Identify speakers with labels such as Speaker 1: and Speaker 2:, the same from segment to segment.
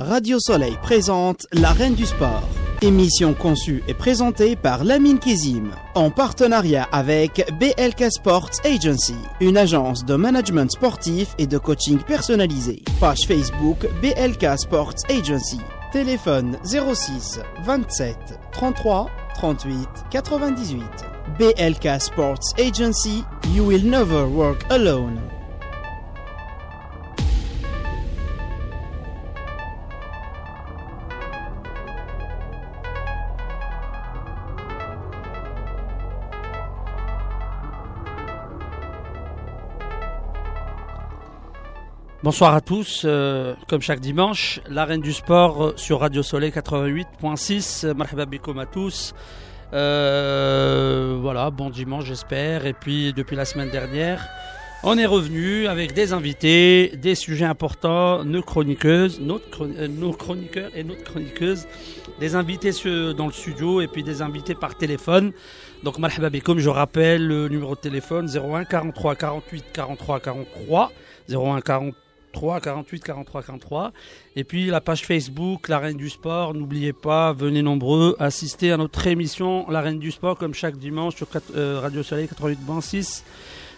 Speaker 1: Radio Soleil présente La Reine du Sport. Émission conçue et présentée par Lamine Kizim, en partenariat avec BLK Sports Agency, une agence de management sportif et de coaching personnalisé. Page Facebook BLK Sports Agency. Téléphone 06 27 33 38 98. BLK Sports Agency, you will never work alone.
Speaker 2: Bonsoir à tous, euh, comme chaque dimanche, l'arène du sport euh, sur Radio Soleil 88.6. Marhaba à tous. Euh, voilà, bon dimanche j'espère. Et puis depuis la semaine dernière, on est revenu avec des invités, des sujets importants, nos chroniqueuses, nos chroniqueurs et notre chroniqueuse, des invités dans le studio et puis des invités par téléphone. Donc marhaba bikoum, je rappelle le numéro de téléphone 01 43 48 43 43 01 43 48 43 43 et puis la page Facebook La Reine du Sport n'oubliez pas venez nombreux assister à notre émission La Reine du Sport comme chaque dimanche sur euh, Radio Soleil 88.6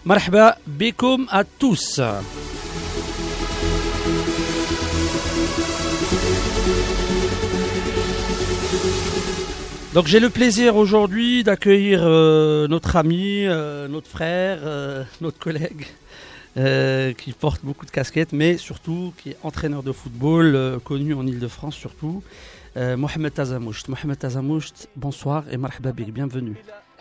Speaker 2: Marhaba bikoum à tous. Donc j'ai le plaisir aujourd'hui d'accueillir euh, notre ami, euh, notre frère, notre collègue euh, qui porte beaucoup de casquettes, mais surtout qui est entraîneur de football, euh, connu en Ile-de-France surtout, euh, Mohamed Tazamoucht. Mohamed Tazamoucht, bonsoir et marhaba bik, bienvenue.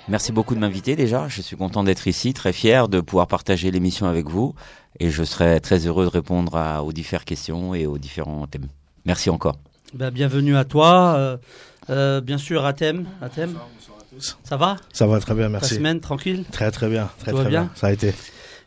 Speaker 3: Merci beaucoup de m'inviter déjà. Je suis content d'être ici, très fier de pouvoir partager l'émission avec vous et je serai très heureux de répondre à- aux différentes questions et aux différents thèmes. Merci encore.
Speaker 2: Ben, bienvenue à toi, euh, euh, bien sûr Atem. Atem, ça va?
Speaker 4: Ça va très bien, merci.
Speaker 2: semaine tranquille?
Speaker 4: Très très bien, très
Speaker 2: Tout va
Speaker 4: très
Speaker 2: bien
Speaker 4: bien. Ça a été.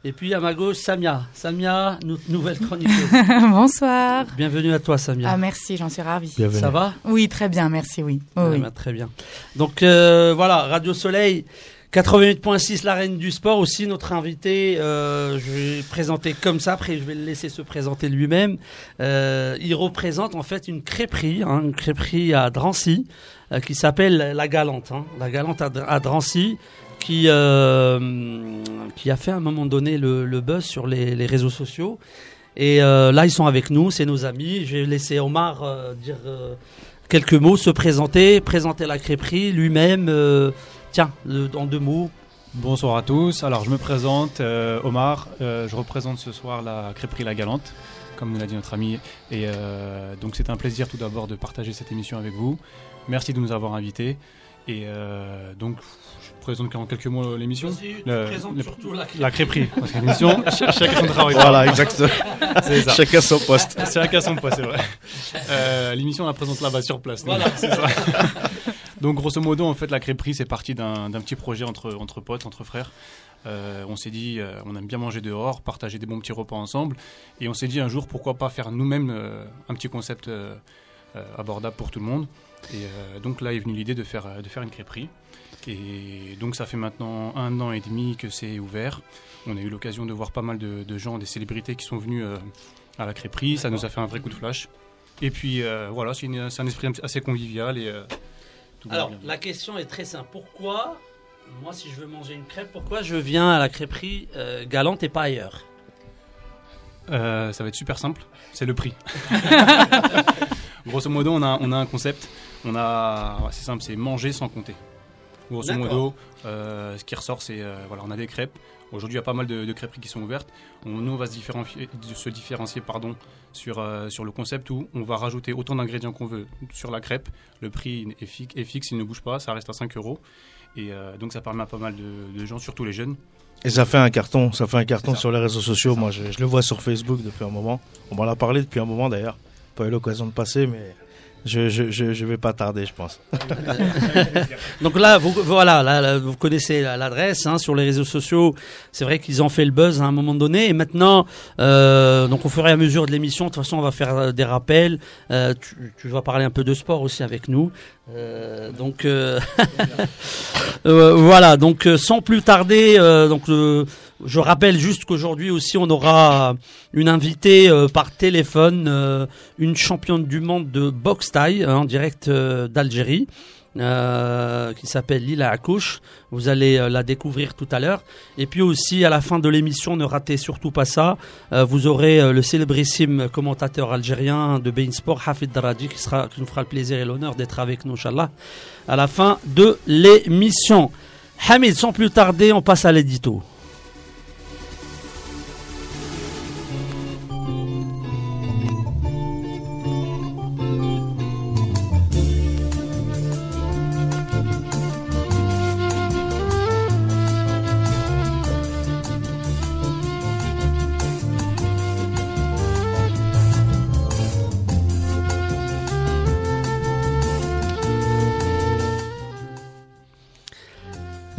Speaker 2: Et puis à ma gauche, Samia. Samia, notre nouvelle chroniqueuse.
Speaker 5: Bonsoir.
Speaker 2: bienvenue à toi Samia.
Speaker 5: Ah merci, j'en suis ravie.
Speaker 4: Bienvenue.
Speaker 2: ça va?
Speaker 5: Oui, très bien, merci, oui. Oh,
Speaker 2: Ouais,
Speaker 5: oui.
Speaker 2: bah, très bien. Donc euh, voilà, Radio Soleil 88.6, la reine du sport aussi, notre invité, euh, je vais présenter comme ça, après je vais le laisser se présenter lui-même. Euh, il représente en fait une crêperie, hein, une crêperie à Drancy, euh, qui s'appelle La Galante. hein. La Galante à, Dr- à Drancy, qui, euh, qui a fait à un moment donné le, le buzz sur les, réseaux sociaux. Et là, ils sont avec nous, c'est nos amis. Je vais laisser Omar dire quelques mots, se présenter, présenter la crêperie lui-même. Euh, tiens, le- en deux mots.
Speaker 6: Bonsoir à tous. Alors, je me présente, euh, Omar. Euh, je représente ce soir la crêperie La Galante, comme nous l'a dit notre ami. Et euh, donc, c'est un plaisir tout d'abord de partager cette émission avec vous. Merci de nous avoir invités. Et euh, donc, je présente en quelques mots l'émission. Le- le-
Speaker 2: surtout la
Speaker 6: La crêperie. Parce que l'émission, ch- chacun son travail.
Speaker 4: Voilà, exactement.
Speaker 6: C'est ça.
Speaker 4: Chacun son poste.
Speaker 6: C'est chacun son poids, c'est vrai. Euh, L'émission, on la présente là-bas sur place.
Speaker 2: Voilà.
Speaker 6: c'est ça. Donc, grosso modo, en fait, la crêperie, c'est parti d'un petit projet entre, entre potes, entre frères. Euh, on s'est dit, euh, on aime bien manger dehors, partager des bons petits repas ensemble. Et on s'est dit un jour, pourquoi pas faire nous-mêmes euh, un petit concept abordable pour tout le monde. Et donc là est venue l'idée de faire, de faire une crêperie. Et donc ça fait maintenant un an et demi que c'est ouvert. On a eu l'occasion de voir pas mal de, de gens, des célébrités qui sont venus à la crêperie. Ça nous a fait un vrai coup de flash. Et puis voilà, c'est un esprit assez convivial et tout
Speaker 2: Alors,
Speaker 6: bien.
Speaker 2: la question est très simple. Pourquoi, moi, si je veux manger une crêpe, pourquoi je viens à la crêperie euh, Galante et pas ailleurs?
Speaker 6: Euh, ça va être super simple, c'est le prix. Grosso modo, on a, on a un concept, on a, c'est simple, c'est manger sans compter. Grosso modo, euh, ce qui ressort, c'est, euh, voilà, on a des crêpes. Aujourd'hui, il y a pas mal de, de crêperies qui sont ouvertes. On, nous, on va se différencier, se différencier pardon, sur, euh, sur le concept où on va rajouter autant d'ingrédients qu'on veut sur la crêpe. Le prix est, fi- est fixe, il ne bouge pas, ça reste à 5 euros. Et euh, donc, ça permet à pas mal de, de gens, surtout les jeunes,
Speaker 4: Et ça fait un carton, ça fait un carton sur les réseaux sociaux. Moi, je, je le vois sur Facebook depuis un moment. On m'en a parlé depuis un moment d'ailleurs. Pas eu l'occasion de passer, mais je, je, je, je vais pas tarder, je pense.
Speaker 2: Donc là, vous, voilà, là, vous connaissez la- l'adresse hein, sur les réseaux sociaux. C'est vrai qu'ils ont fait le buzz à un moment donné. Et maintenant, euh, donc au fur et à mesure de l'émission, de toute façon, on va faire euh, des rappels. Euh, tu, tu vas parler un peu de sport aussi avec nous. Euh, donc euh, euh, voilà. Donc sans plus tarder, donc Je rappelle juste qu'aujourd'hui aussi on aura une invitée par téléphone, une championne du monde de boxe taille hein, en direct d'Algérie. Euh, qui s'appelle Lila Akouche. Vous allez euh, la découvrir tout à l'heure. Et puis aussi, à la fin de l'émission, ne ratez surtout pas ça. euh, vous aurez le célébrissime commentateur algérien de Bein Sport, Hafid Daraji, qui, qui nous fera le plaisir et l'honneur d'être avec nous, Inch'Allah, à la fin de l'émission. Hamid, sans plus tarder, on passe à l'édito.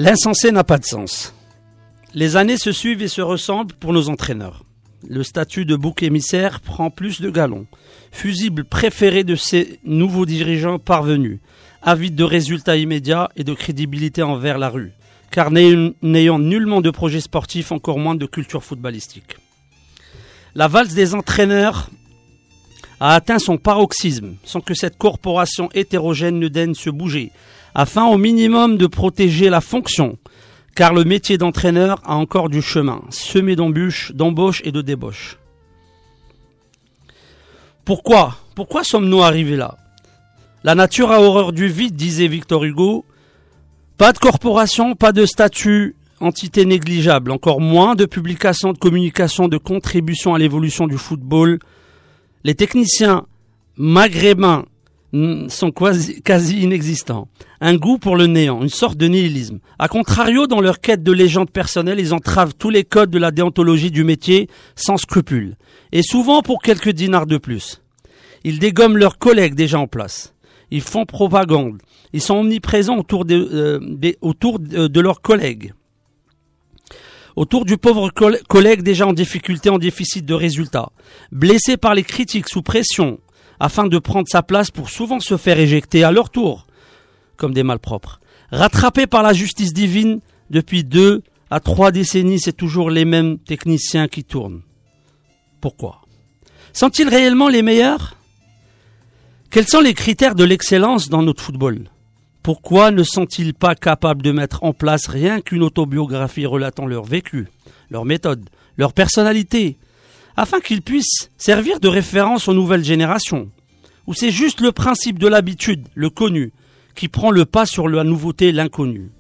Speaker 2: L'insensé n'a pas de sens. Les années se suivent et se ressemblent pour nos entraîneurs. Le statut de bouc émissaire prend plus de galons. Fusible préféré de ces nouveaux dirigeants parvenus, avides de résultats immédiats et de crédibilité envers la rue, car n'ay- n'ayant nullement de projet sportif, encore moins de culture footballistique. La valse des entraîneurs a atteint son paroxysme sans que cette corporation hétérogène ne daigne se bouger, afin au minimum de protéger la fonction, car le métier d'entraîneur a encore du chemin, semé d'embûches, d'embauches et de débauches. Pourquoi Pourquoi sommes-nous arrivés là? La nature a horreur du vide, disait Victor Hugo. Pas de corporation, pas de statut, entité négligeable, encore moins de publications, de communication, de contribution à l'évolution du football. Les techniciens maghrébins sont quasi, quasi inexistants. Un goût pour le néant, une sorte de nihilisme. A contrario, dans leur quête de légende personnelle, ils entravent tous les codes de la déontologie du métier sans scrupule. Et souvent pour quelques dinars de plus. Ils dégomment leurs collègues déjà en place. Ils font propagande. Ils sont omniprésents autour de, euh, autour de, de leurs collègues. Autour du pauvre coll- collègue déjà en difficulté, en déficit de résultats. Blessé par les critiques sous pression, afin de prendre sa place pour souvent se faire éjecter à leur tour, comme des malpropres. Rattrapé par la justice divine, depuis deux à trois décennies, c'est toujours les mêmes techniciens qui tournent. Pourquoi? Sont-ils réellement les meilleurs? Quels sont les critères de l'excellence dans notre football? Pourquoi ne sont-ils pas capables de mettre en place rien qu'une autobiographie relatant leur vécu, leur méthode, leur personnalité, afin qu'ils puissent servir de référence aux nouvelles générations Ou c'est juste le principe de l'habitude, le connu, qui prend le pas sur la nouveauté, l'inconnu?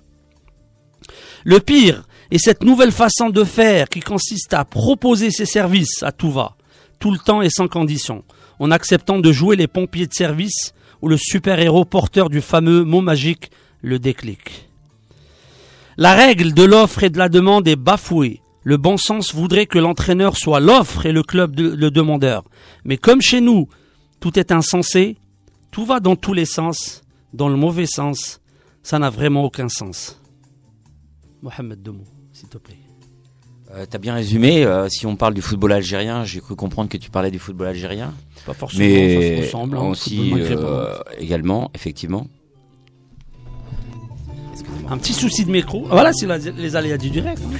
Speaker 2: Le pire est cette nouvelle façon de faire qui consiste à proposer ses services à tout va, tout le temps et sans condition, en acceptant de jouer les pompiers de service ou le super-héros porteur du fameux mot magique, le déclic. La règle de l'offre et de la demande est bafouée. Le bon sens voudrait que l'entraîneur soit l'offre et le club de- le demandeur. Mais comme chez nous, tout est insensé, tout va dans tous les sens, dans le mauvais sens, ça n'a vraiment aucun sens. Mohamed Demou, s'il te plaît.
Speaker 3: Euh, T'as bien résumé. euh, si on parle du football algérien, j'ai cru comprendre que tu parlais du football algérien.
Speaker 2: Pas forcément, ça se
Speaker 3: Mais
Speaker 2: ressemble. hein, au
Speaker 3: aussi euh, également, effectivement.
Speaker 2: Un petit souci de micro. Voilà, c'est les aléas du direct. hein.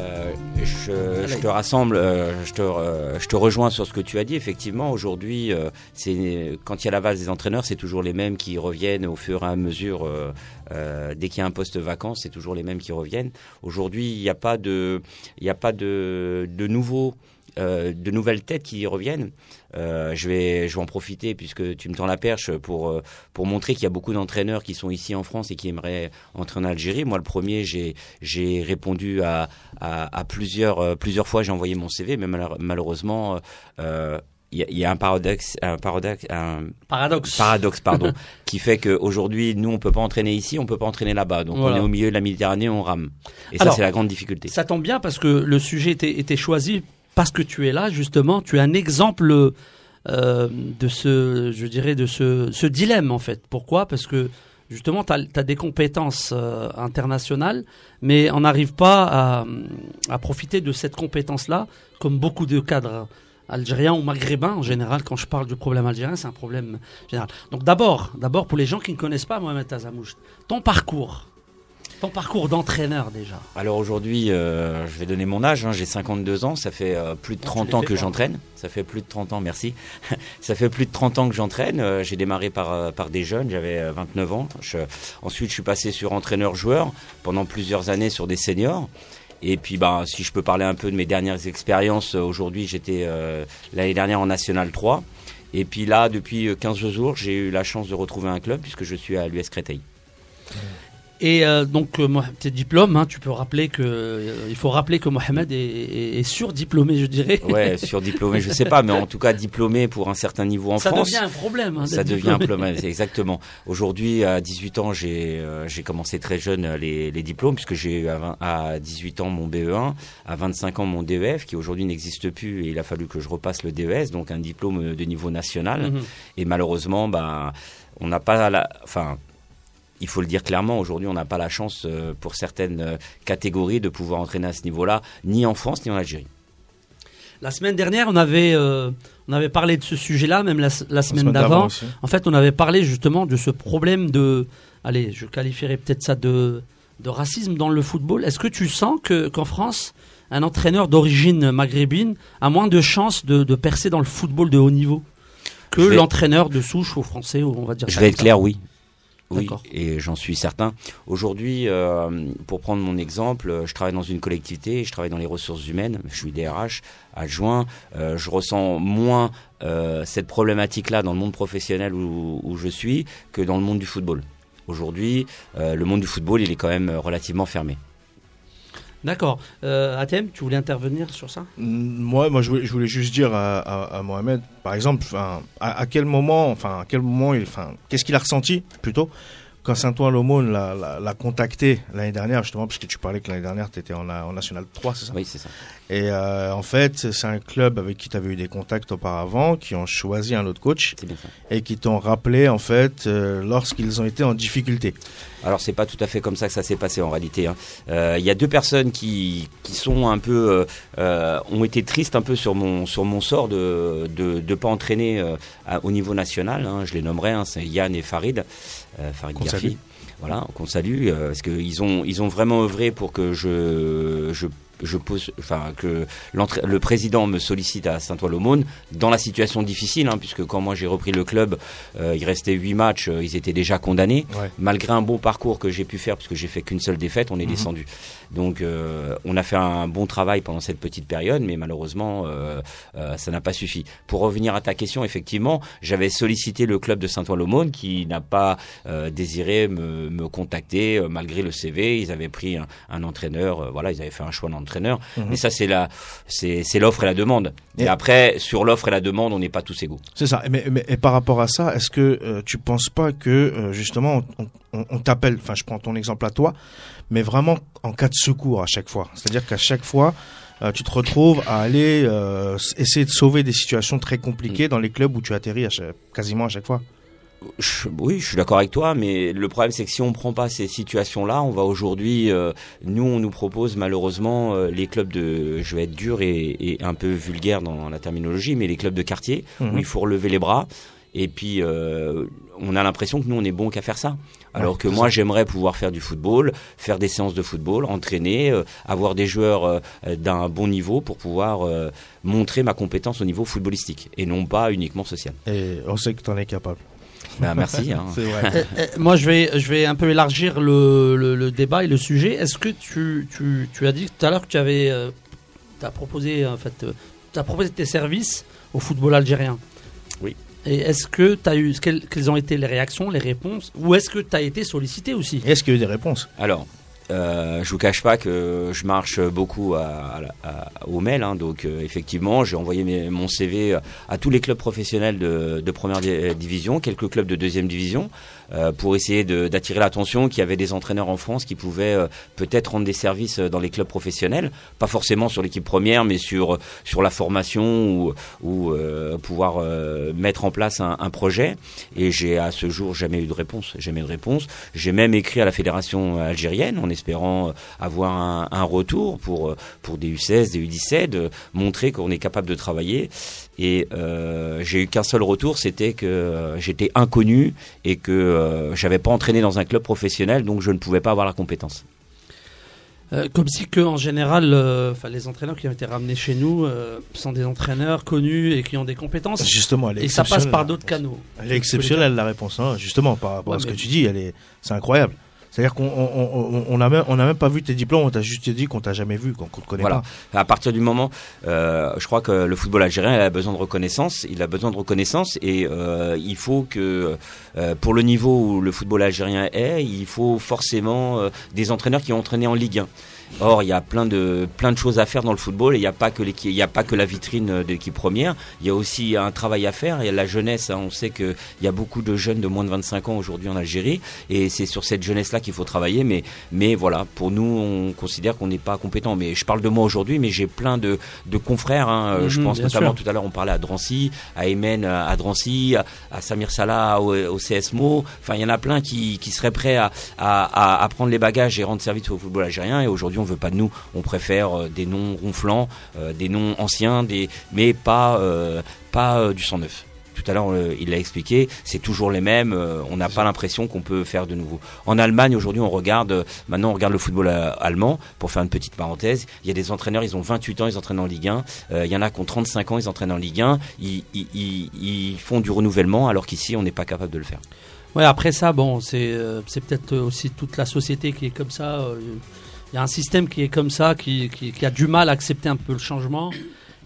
Speaker 3: Euh, je, je te rassemble, euh, je, te, euh, je te rejoins sur ce que tu as dit. Effectivement, aujourd'hui, c'est quand il y a la valse des entraîneurs, c'est toujours les mêmes qui reviennent au fur et à mesure. dès qu'il y a un poste vacant, c'est toujours les mêmes qui reviennent. Aujourd'hui, il n'y a pas de, il n'y a pas de, de nouveaux. Euh, de nouvelles têtes qui reviennent. Euh, je vais, je vais en profiter puisque tu me tends la perche pour euh, pour montrer qu'il y a beaucoup d'entraîneurs qui sont ici en France et qui aimeraient entrer en Algérie. Moi, le premier, j'ai j'ai répondu à à, à plusieurs plusieurs fois. J'ai envoyé mon CV, mais malheure- malheureusement, euh, il y, a- y un paradoxe, un paradoxe, un
Speaker 2: Paradoxe.
Speaker 3: paradoxe, pardon, qui fait qu'aujourd'hui, nous, on peut pas entraîner ici, on peut pas entraîner là-bas. Donc,
Speaker 2: Voilà.
Speaker 3: on est au milieu de la Méditerranée, on rame. Et ça, c'est la grande difficulté.
Speaker 2: Ça tombe bien parce que le sujet était, était choisi parce que tu es là, justement. Tu es un exemple euh, de ce, je dirais, de ce, ce dilemme, en fait. Pourquoi? Parce que, justement, tu as, des compétences euh, internationales, mais on n'arrive pas à, à profiter de cette compétence-là, comme beaucoup de cadres algériens ou maghrébins en général. Quand je parle du problème algérien, c'est un problème général. Donc d'abord, d'abord pour les gens qui ne connaissent pas Mohamed Tazamouch, ton parcours. Ton parcours d'entraîneur déjà
Speaker 3: Alors aujourd'hui, euh, je vais donner mon âge, hein, j'ai 52 ans, ça fait euh, plus de 30 ans que j'entraîne. Ça fait plus de 30 ans, merci. ça fait plus de 30 ans que j'entraîne. Euh, j'ai démarré par, par des jeunes, j'avais 29 ans. Je, ensuite, je suis passé sur entraîneur-joueur pendant plusieurs années sur des seniors. Et puis, bah, si je peux parler un peu de mes dernières expériences, aujourd'hui, j'étais l'année dernière en National 3. Et puis là, depuis 15 jours, j'ai eu la chance de retrouver un club puisque je suis à l'US Créteil.
Speaker 2: Et euh, donc, euh, tes diplômes, hein, tu peux rappeler que euh, il faut rappeler que Mohamed est, est, surdiplômé, je dirais.
Speaker 3: Ouais, surdiplômé, je sais pas, mais en tout cas diplômé pour un certain niveau en France.
Speaker 2: Ça devient un problème. Hein,
Speaker 3: ça devient un problème, exactement. Aujourd'hui, à 18 ans, j'ai j'ai commencé très jeune les, les diplômes puisque j'ai eu à, à, 18 ans mon BE1, à 25 ans mon DEF qui aujourd'hui n'existe plus et il a fallu que je repasse le DES, donc un diplôme de niveau national. Mhm. Et malheureusement, bah on n'a pas la, enfin il faut le dire clairement, aujourd'hui, on n'a pas la chance euh, pour certaines euh, catégories de pouvoir entraîner à ce niveau-là, ni en France, ni en Algérie.
Speaker 2: La semaine dernière, on avait, euh, on avait parlé de ce sujet-là, même la, semaine, d'avant. En fait, on avait parlé justement de ce problème de, allez, je qualifierais peut-être ça de, de racisme dans le football. Est-ce que tu sens que, qu'en France, un entraîneur d'origine maghrébine a moins de chances de, de percer dans le football de haut niveau que l'entraîneur de souche au français, on va dire.
Speaker 3: Je vais être clair, oui. Oui, et j'en suis certain. Aujourd'hui, euh, pour prendre mon exemple, je travaille dans une collectivité, je travaille dans les ressources humaines, je suis DRH adjoint, euh, je ressens moins euh, cette problématique-là dans le monde professionnel où, où, je suis que dans le monde du football. Aujourd'hui, le monde du football, il est quand même relativement fermé.
Speaker 2: D'accord. Euh, Atem, tu voulais intervenir sur ça?
Speaker 4: Moi, moi, je voulais, juste dire à, Mohamed, par exemple, à, à, quel moment, enfin, à quel moment, enfin, qu'est-ce qu'il a ressenti plutôt quand Saint-Ouen l'Aumône l'a contacté l'année dernière, justement, parce que tu parlais que l'année dernière, tu étais en, en, National 3, c'est ça?
Speaker 3: Oui, c'est ça.
Speaker 4: Et euh, en fait, c'est un club avec qui tu avais eu des contacts auparavant, qui ont choisi un autre coach et qui t'ont rappelé, en fait, euh, lorsqu'ils ont été en difficulté.
Speaker 3: Alors, c'est pas tout à fait comme ça que ça s'est passé en réalité. Hein. Euh, il y a deux personnes qui, qui sont un peu, ont été tristes un peu sur mon, sur mon sort de ne de, de pas entraîner au niveau national. Hein. Je les nommerai, hein, c'est Yann et Farid. Farid Garfi. Voilà, qu'on salue, parce qu'ils ont, ils ont vraiment œuvré pour que je, je je pose, enfin que le président me sollicite à Saint-Ouen-l'Aumône dans la situation difficile, hein, puisque quand moi j'ai repris le club, euh, il restait huit matchs, euh, ils étaient déjà condamnés. Malgré un bon parcours que j'ai pu faire, puisque j'ai fait qu'une seule défaite, on est mhm. descendu. Donc euh, on a fait un bon travail pendant cette petite période, mais malheureusement ça n'a pas suffi. Pour revenir à ta question, effectivement, j'avais sollicité le club de Saint-Ouen-l'Aumône qui n'a pas désiré me, me contacter malgré le CV. Ils avaient pris un, un entraîneur, voilà, ils avaient fait un choix d'entraîneur Mhm. Mais ça, c'est la, c'est, l'offre et la demande. Et, après, sur l'offre et la demande, on n'est pas tous égaux.
Speaker 4: C'est ça. Mais, mais, et par rapport à ça, est-ce que euh, tu penses pas que euh, justement, on, t'appelle, enfin, je prends ton exemple à toi, mais vraiment en cas de secours à chaque fois? C'est-à-dire qu'à chaque fois, euh, tu te retrouves à aller essayer de sauver des situations très compliquées mm. dans les clubs où tu atterris quasiment à chaque fois
Speaker 3: oui, je suis d'accord avec toi, mais le problème c'est que si on prend pas ces situations-là, on va aujourd'hui, euh, nous on nous propose malheureusement euh, les clubs de, je vais être dur et, un peu vulgaire dans la terminologie, mais les clubs de quartier où mhm. il faut relever les bras. Et puis euh, on a l'impression que nous on est bon qu'à faire ça. Alors que moi j'aimerais pouvoir faire du football, faire des séances de football, entraîner, avoir des joueurs d'un bon niveau pour pouvoir montrer ma compétence au niveau footballistique et non pas uniquement social.
Speaker 4: Et on sait que tu en es capable.
Speaker 3: Ben, merci. Hein.
Speaker 2: Euh, euh, moi, je vais, je vais un peu élargir le, le, débat et le sujet. Est-ce que tu, tu, tu, as dit tout à l'heure que tu avais euh, as proposé, en fait, as proposé tes services au football algérien
Speaker 3: Oui.
Speaker 2: Et est-ce que tu as eu, quelles, quelles, ont été les réactions, les réponses Ou est-ce que tu as été sollicité aussi?
Speaker 4: Est-ce qu'il y a eu des réponses?
Speaker 3: Alors, euh, je vous cache pas que je marche beaucoup à, au mail, hein, donc euh, effectivement j'ai envoyé mon CV à tous les clubs professionnels de première division, quelques clubs de deuxième division. Euh, pour essayer d'attirer l'attention qu'il y avait des entraîneurs en France qui pouvaient euh, peut-être rendre des services euh, dans les clubs professionnels, pas forcément sur l'équipe première, mais sur sur la formation ou, ou pouvoir mettre en place un, un projet. Et j'ai à ce jour jamais eu de réponse. Jamais de réponse. J'ai même écrit à la fédération algérienne. Est espérant avoir un, un retour pour pour des U16, des U17, montrer qu'on est capable de travailler. Et euh, j'ai eu qu'un seul retour, c'était que euh, j'étais inconnu et que euh, j'avais pas entraîné dans un club professionnel, donc je ne pouvais pas avoir la compétence.
Speaker 2: Euh, comme si que en général, euh, enfin les entraîneurs qui ont été ramenés chez nous euh, sont des entraîneurs connus et qui ont des compétences.
Speaker 4: Justement, elle est
Speaker 2: Et ça passe par d'autres
Speaker 4: réponse.
Speaker 2: canaux.
Speaker 4: Elle est exceptionnelle la réponse, hein, justement par rapport
Speaker 2: Ouais,
Speaker 4: à ce
Speaker 2: mais-
Speaker 4: que tu dis. Elle est, c'est incroyable. C'est-à-dire qu'on on, on, on a même, on a même pas vu tes diplômes. On t'a juste dit qu'on t'a jamais vu, qu'on te connaît
Speaker 3: Voilà.
Speaker 4: pas.
Speaker 3: À partir du moment, euh, je crois que le football algérien il a besoin de reconnaissance. Il a besoin de reconnaissance et euh, il faut que, euh, pour le niveau où le football algérien est, il faut forcément euh, des entraîneurs qui ont entraîné en Ligue 1. Or, il y a plein de plein de choses à faire dans le football. Et il n'y a pas que il y a pas que la vitrine de l'équipe première. Il y a aussi un travail à faire. Il y a la jeunesse. hein. On sait que il y a beaucoup de jeunes de moins de 25 ans aujourd'hui en Algérie, et c'est sur cette jeunesse-là qu'il faut travailler. Mais mais voilà, pour nous, on considère qu'on n'est pas compétent. Mais je parle de moi aujourd'hui, mais j'ai plein de de confrères. hein. Euh, je
Speaker 2: Mhm,
Speaker 3: pense notamment
Speaker 2: sûr.
Speaker 3: tout à l'heure, on parlait à Drancy, à Emen à à Drancy, à, à Samir Salah au, au CSMO. Enfin, il y en a plein qui, qui seraient prêts à, à, à, à prendre les bagages et rendre service au football algérien. Et aujourd'hui, on veut pas de nous. On préfère euh, des noms ronflants, euh, des noms anciens, mais pas euh, du sang neuf. Tout à l'heure, il l'a expliqué, c'est toujours les mêmes. on n'a pas l'impression qu'on peut faire de nouveau. En Allemagne, aujourd'hui, on regarde, maintenant, on regarde le football allemand. Pour faire une petite parenthèse, il y a des entraîneurs, ils ont 28 ans, ils entraînent en Ligue 1. Euh, il y en a qui ont 35 ans, ils entraînent en Ligue 1. Ils, font du renouvellement, alors qu'ici, on n'est pas capable de le faire.
Speaker 2: Ouais, après ça, bon, c'est peut-être aussi toute la société qui est comme ça. Il y a un système qui est comme ça, qui, a du mal à accepter un peu le changement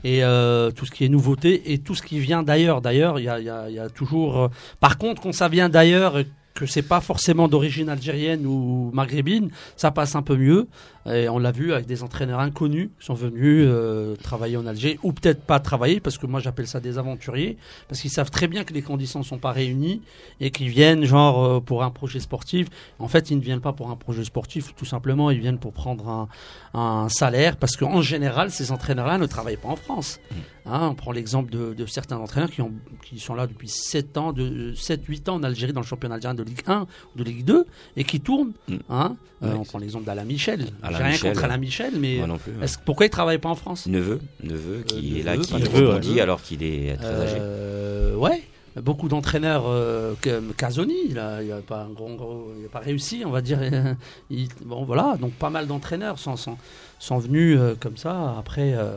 Speaker 2: et euh, tout ce qui est nouveauté et tout ce qui vient d'ailleurs. D'ailleurs, il y a, toujours. euh, Par contre, quand ça vient d'ailleurs, que c'est pas forcément d'origine algérienne ou maghrébine, ça passe un peu mieux. Et on l'a vu avec des entraîneurs inconnus qui sont venus euh, travailler en Algérie, ou peut-être pas travailler, parce que moi j'appelle ça des aventuriers, parce qu'ils savent très bien que les conditions ne sont pas réunies et qu'ils viennent genre euh, pour un projet sportif. En fait, ils ne viennent pas pour un projet sportif, tout simplement, ils viennent pour prendre un, un salaire, parce qu'en général, ces entraîneurs-là ne travaillent pas en France. Hein, on prend l'exemple de, de certains entraîneurs qui, ont, qui sont là depuis 7 ans, de 7-8 ans en Algérie, dans le championnat algérien de Ligue 1 ou de Ligue 2, et qui tournent.
Speaker 3: Mm.
Speaker 2: Hein. Euh, on prend l'exemple d'Alain Michel.
Speaker 3: Alain
Speaker 2: J'ai rien
Speaker 3: Michel,
Speaker 2: contre. Alain Michel, mais
Speaker 3: Moi non plus. ouais.
Speaker 2: est-ce- pourquoi il travaille pas en France?
Speaker 3: Neveu, neveu qui
Speaker 2: Euh,
Speaker 3: est là,
Speaker 2: neveu,
Speaker 3: qui
Speaker 2: pas
Speaker 4: neveu,
Speaker 3: rebondit
Speaker 2: ouais.
Speaker 3: alors qu'il est très âgé.
Speaker 2: Euh, ouais. Beaucoup d'entraîneurs, euh, comme Casoni, il a, il a pas un grand, gros- il a pas réussi, on va dire. Il- bon, voilà, donc pas mal d'entraîneurs sont, sont, sont venus euh, comme ça. Après, euh,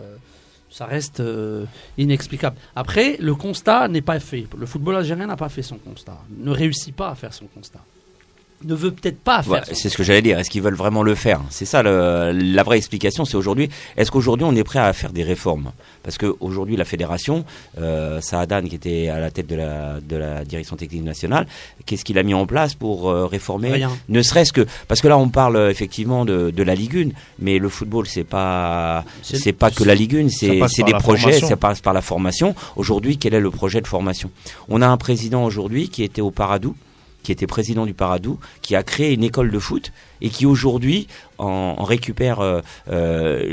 Speaker 2: ça reste euh, inexplicable. Après, le constat n'est pas fait. Le football algérien n'a pas fait son constat, ne réussit pas à faire son constat, ne veut peut-être pas faire.
Speaker 3: Ouais, c'est ce que j'allais dire. Est-ce qu'ils veulent vraiment le faire? C'est ça le- la vraie explication. C'est aujourd'hui. Est-ce qu'aujourd'hui on est prêt à faire des réformes? Parce que aujourd'hui la fédération, euh, Saadan qui était à la tête de la de la direction technique nationale, qu'est-ce qu'il a mis en place pour euh, réformer?
Speaker 2: Rien.
Speaker 3: Ne serait-ce que parce que là on parle effectivement de, de la Ligue 1, mais le football c'est pas
Speaker 2: C'est-
Speaker 3: pas que la Ligue 1, c'est des projets,
Speaker 4: formation.
Speaker 3: ça passe par la formation. Aujourd'hui, quel est le projet de formation? On a un président aujourd'hui qui était au Paradou qui était président du Paradou, qui a créé une école de foot et qui aujourd'hui en, en récupère euh, euh,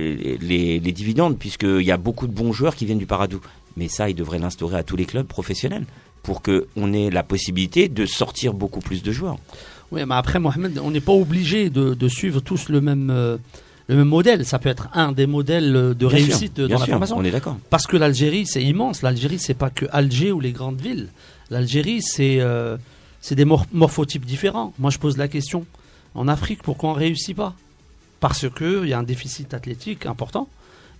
Speaker 3: les, les dividendes, puisqu'il y a beaucoup de bons joueurs qui viennent du Paradou. Mais ça, il devrait l'instaurer à tous les clubs professionnels pour qu'on ait la possibilité de sortir beaucoup plus de joueurs.
Speaker 2: Oui, mais après, Mohamed, on n'est pas obligé de, de suivre tous le même, euh, le même modèle. Ça peut être un des modèles de
Speaker 3: Bien sûr,
Speaker 2: réussite
Speaker 3: bien
Speaker 2: dans la
Speaker 3: sûr,
Speaker 2: formation.
Speaker 3: On est d'accord.
Speaker 2: Parce que l'Algérie, c'est immense. L'Algérie, c'est pas que Alger ou les grandes villes. L'Algérie, c'est euh, c'est des mor- morphotypes différents. Moi, je pose la question. En Afrique, pourquoi on réussit pas? Parce qu'il y a un déficit athlétique important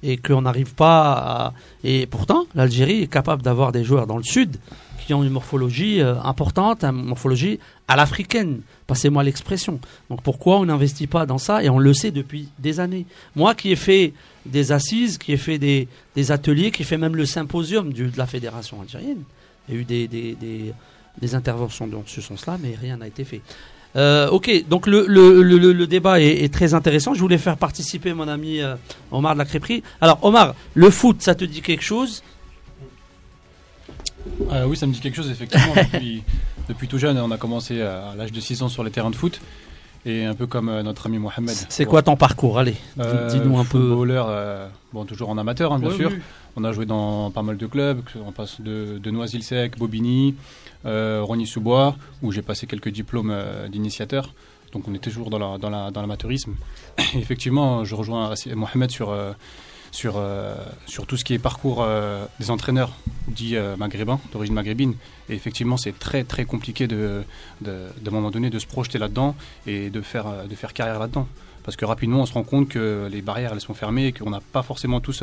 Speaker 2: et qu'on n'arrive pas à... Et pourtant, l'Algérie est capable d'avoir des joueurs dans le sud qui ont une morphologie euh, importante, une morphologie à l'africaine. Passez-moi l'expression. Donc pourquoi on n'investit pas dans ça? Et on le sait depuis des années. Moi qui ai fait des assises, qui ai fait des, ateliers, qui ai fait même le symposium de la fédération algérienne, il y a eu des, des interventions dans ce sens-là, mais rien n'a été fait. Euh, ok, donc le, le, le, débat est, est très intéressant. Je voulais faire participer mon ami euh, Omar de la Crêperie. Alors Omar, le foot, ça te dit quelque chose?
Speaker 6: Euh, oui, ça me dit quelque chose, effectivement. depuis, depuis tout jeune, on a commencé à, l'âge de 6 ans sur les terrains de foot. Et un peu comme notre ami Mohamed.
Speaker 2: C'est quoi ton parcours? Allez, dis-nous un peu.
Speaker 6: Footballeur, bon, toujours en amateur, hein, bien sûr.
Speaker 2: oui.
Speaker 6: On a joué dans pas mal de clubs. On passe de, de Noisy-le-Sec, Bobigny, Rogny-sous-Bois, où j'ai passé quelques diplômes euh, d'initiateur. donc on était toujours dans la dans la dans l'amateurisme. effectivement, je rejoins Mohamed sur euh, sur, euh, sur tout ce qui est parcours euh, des entraîneurs dits maghrébins, d'origine maghrébine. Et effectivement, c'est très très compliqué de, de, un moment donné de se projeter là-dedans et de faire, de faire carrière là-dedans. Parce que rapidement, on se rend compte que les barrières elles sont fermées et qu'on n'a pas forcément tous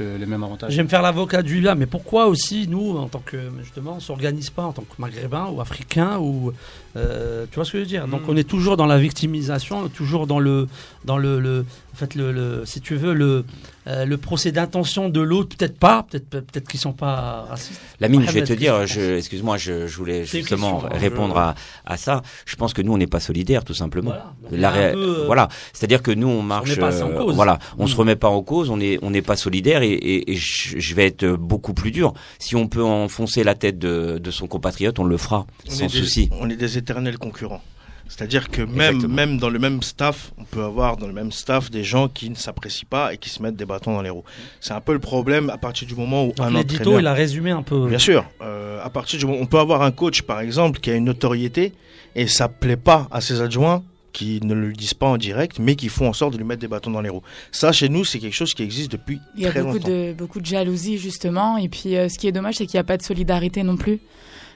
Speaker 6: les mêmes avantages.
Speaker 2: J'aime faire l'avocat du là, mais pourquoi aussi nous, en tant que justement, on s'organise pas en tant que maghrébin ou africain ou euh, tu vois ce que je veux dire? Donc mm. on est toujours dans la victimisation, toujours dans le dans le, le en fait le, si tu veux le euh, le procès d'intention de l'autre, peut-être pas, peut-être peut-être qu'ils sont pas racistes.
Speaker 3: Lamine, je vais te dire, je, excuse-moi, je, je, voulais justement hein, répondre à, à ça. Je pense que nous, on n'est pas solidaires, tout simplement. Voilà, euh, voilà. c'est-à-dire que nous, on marche, on voilà, on se mm. remet pas en cause, on est on n'est pas solidaire et, et, je vais être beaucoup plus dur. Si on peut enfoncer la tête de, de son compatriote, on le fera, sans souci.
Speaker 4: on est des éternels concurrents. C'est-à-dire que même, même dans le même staff, on peut avoir dans le même staff des gens qui ne s'apprécient pas et qui se mettent des bâtons dans les roues. C'est un peu le problème à partir du moment où
Speaker 2: Donc un entraîneur... il a résumé un peu.
Speaker 4: Bien sûr. Euh, à partir du moment, on peut avoir un coach, par exemple, qui a une notoriété et ça plaît pas à ses adjoints qui ne le disent pas en direct, mais qui font en sorte de lui mettre des bâtons dans les roues. Ça, chez nous, c'est quelque chose qui existe depuis très longtemps.
Speaker 5: Il y a beaucoup de, beaucoup de jalousie, justement. Et puis, euh, ce qui est dommage, c'est qu'il n'y a pas de solidarité non plus.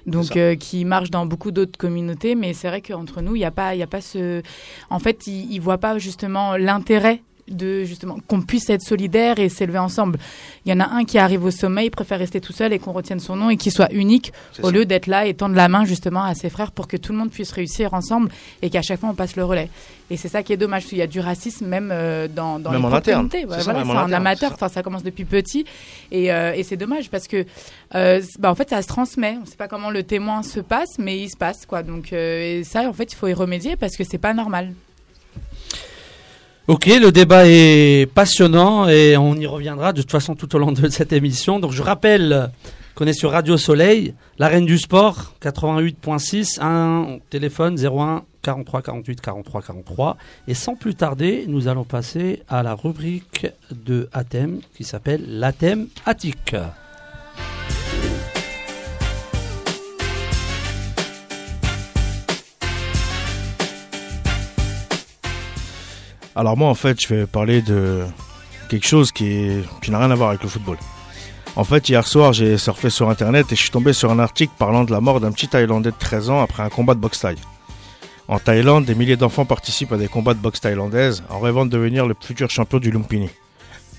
Speaker 5: Donc, euh, qui marche dans beaucoup d'autres communautés. Mais c'est vrai qu'entre nous, il n'y a, pas, il y a pas ce. En fait, ils ne voient pas justement l'intérêt de justement qu'on puisse être solidaire et s'élever ensemble. Il y en a un qui arrive au sommet, il préfère rester tout seul et qu'on retienne son nom et qu'il soit unique au lieu d'être là et tendre la main justement à ses frères pour que tout le monde puisse réussir ensemble et qu'à chaque fois on passe le relais. Et c'est ça qui est dommage, parce qu'il y a du racisme même euh, dans, dans
Speaker 4: même
Speaker 5: les
Speaker 4: en interne.
Speaker 5: voilà, c'est un amateur, enfin ça commence depuis petit et, euh, et c'est dommage parce que euh, bah, en fait ça se transmet. On ne sait pas comment le témoin se passe, mais il se passe quoi. Donc et ça en fait il faut y remédier parce que c'est pas normal.
Speaker 2: Ok, le débat est passionnant et on y reviendra de toute façon tout au long de cette émission. Donc je rappelle qu'on est sur Radio Soleil, la reine du sport, 88.6, un téléphone 01 43 48 43 43. Et sans plus tarder, nous allons passer à la rubrique de Athème qui s'appelle l'Athème Attique.
Speaker 4: Alors moi en fait je vais parler de quelque chose qui, n'a rien à voir avec le football. En fait hier soir j'ai surfé sur internet et je suis tombé sur un article parlant de la mort d'un petit Thaïlandais de 13 ans après un combat de boxe thaï. En Thaïlande, des milliers d'enfants participent à des combats de boxe thaïlandaise en rêvant de devenir le futur champion du Lumpini.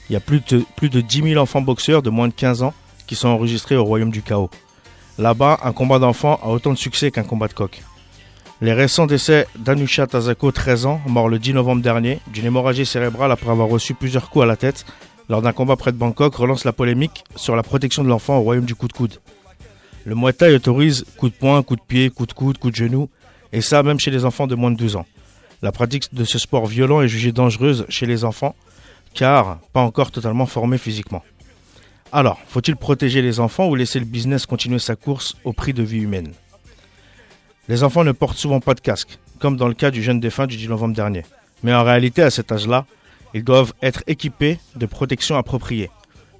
Speaker 4: Il y a plus de, plus de 10 000 enfants boxeurs de moins de 15 ans qui sont enregistrés au royaume du chaos. Là-bas, un combat d'enfants a autant de succès qu'un combat de coq. Les récents décès d'Anusha Tazako, 13 ans, mort le 10 novembre dernier, d'une hémorragie cérébrale après avoir reçu plusieurs coups à la tête lors d'un combat près de Bangkok, relance la polémique sur la protection de l'enfant au royaume du coup de coude. Le Muay Thai autorise coup de poing, coup de pied, coup de coude, coup de genou, et ça même chez les enfants de moins de 12 ans. La pratique de ce sport violent est jugée dangereuse chez les enfants, car pas encore totalement formés physiquement. Alors, faut-il protéger les enfants ou laisser le business continuer sa course au prix de vie humaine? Les enfants ne portent souvent pas de casque, comme dans le cas du jeune défunt du 10 novembre dernier. Mais en réalité, à cet âge-là, ils doivent être équipés de protections appropriées.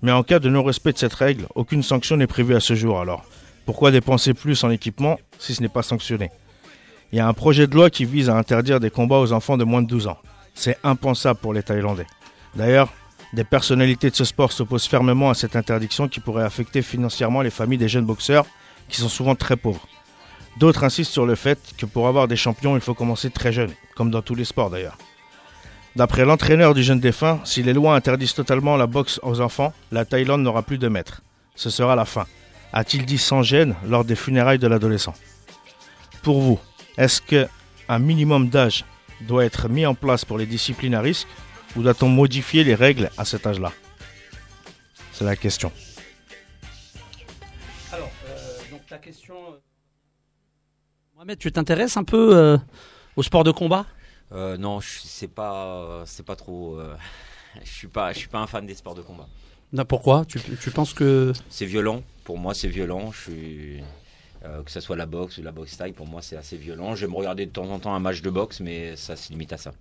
Speaker 4: Mais en cas de non-respect de cette règle, aucune sanction n'est prévue à ce jour alors. Pourquoi dépenser plus en équipement si ce n'est pas sanctionné? Il y a un projet de loi qui vise à interdire des combats aux enfants de moins de 12 ans. C'est impensable pour les Thaïlandais. D'ailleurs, des personnalités de ce sport s'opposent fermement à cette interdiction qui pourrait affecter financièrement les familles des jeunes boxeurs qui sont souvent très pauvres. D'autres insistent sur le fait que pour avoir des champions, il faut commencer très jeune, comme dans tous les sports d'ailleurs. D'après l'entraîneur du jeune défunt, si les lois interdisent totalement la boxe aux enfants, la Thaïlande n'aura plus de maître. Ce sera la fin, a-t-il dit sans gêne lors des funérailles de l'adolescent. Pour vous, est-ce qu'un minimum d'âge doit être mis en place pour les disciplines à risque ou doit-on modifier les règles à cet âge-là? C'est la question.
Speaker 2: Euh, question. Euh, Mohamed, tu t'intéresses un peu euh, au sport de combat?
Speaker 3: Euh, Non, c'est pas, c'est pas trop. Euh, je suis pas, je suis pas un fan des sports de combat.
Speaker 2: pourquoi? Tu, penses que
Speaker 3: c'est violent Pour moi, c'est violent. Je suis que ce soit la boxe ou la boxe taille, pour moi, c'est assez violent. J'aime regarder de temps en temps un match de boxe, mais ça se limite à ça.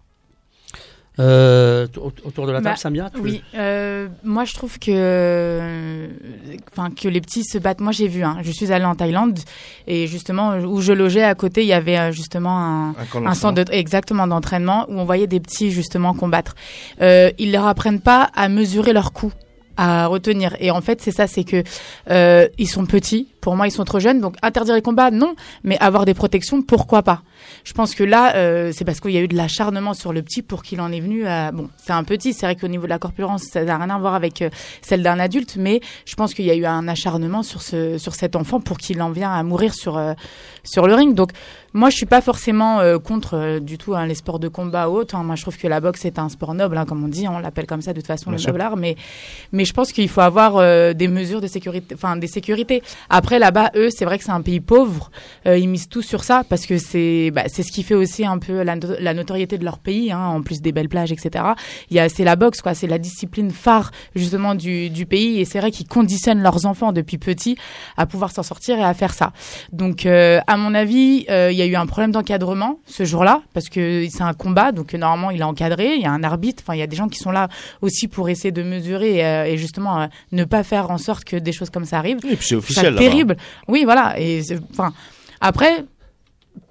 Speaker 2: Euh, autour de la table,
Speaker 5: Bah,
Speaker 2: Samia tu-
Speaker 5: Oui, euh, moi je trouve que, enfin que les petits se battent. Moi j'ai vu, hein, je suis allée en Thaïlande et justement où je logeais à côté, il y avait euh, justement un, centre de, exactement d'entraînement où on voyait des petits justement combattre. Euh, ils leur apprennent pas à mesurer leurs coups à retenir et en fait c'est ça c'est que euh, ils sont petits pour moi ils sont trop jeunes donc interdire les combats non mais avoir des protections pourquoi pas je pense que là euh, c'est parce qu'il y a eu de l'acharnement sur le petit pour qu'il en est venu à bon c'est un petit c'est vrai qu'au niveau de la corpulence ça n'a rien à voir avec euh, celle d'un adulte mais je pense qu'il y a eu un acharnement sur ce sur cet enfant pour qu'il en vienne à mourir sur euh, sur le ring donc moi, je suis pas forcément euh, contre euh, du tout hein, les sports de combat ou autre. hein. Moi, je trouve que la boxe est un sport noble, hein, comme on dit, on l'appelle comme ça de toute façon
Speaker 4: Bien
Speaker 5: le art. Mais, mais je pense qu'il faut avoir euh, des mesures de sécurité, enfin des sécurités. Après, là-bas, eux, c'est vrai que c'est un pays pauvre. Euh, ils misent tout sur ça parce que c'est, bah, c'est ce qui fait aussi un peu la, no- la notoriété de leur pays, hein, en plus des belles plages, etc. Il y a, c'est la boxe, quoi. C'est la discipline phare justement du, du pays. Et c'est vrai qu'ils conditionnent leurs enfants depuis petits à pouvoir s'en sortir et à faire ça. Donc, euh, à mon avis, euh, il y a eu un problème d'encadrement ce jour-là parce que c'est un combat, donc normalement il est encadré, il y a un arbitre, enfin il y a des gens qui sont là aussi pour essayer de mesurer et, et justement ne pas faire en sorte que des choses comme ça arrivent.
Speaker 4: Et puis c'est officiel.
Speaker 5: Terrible. Oui, voilà. Et enfin, après,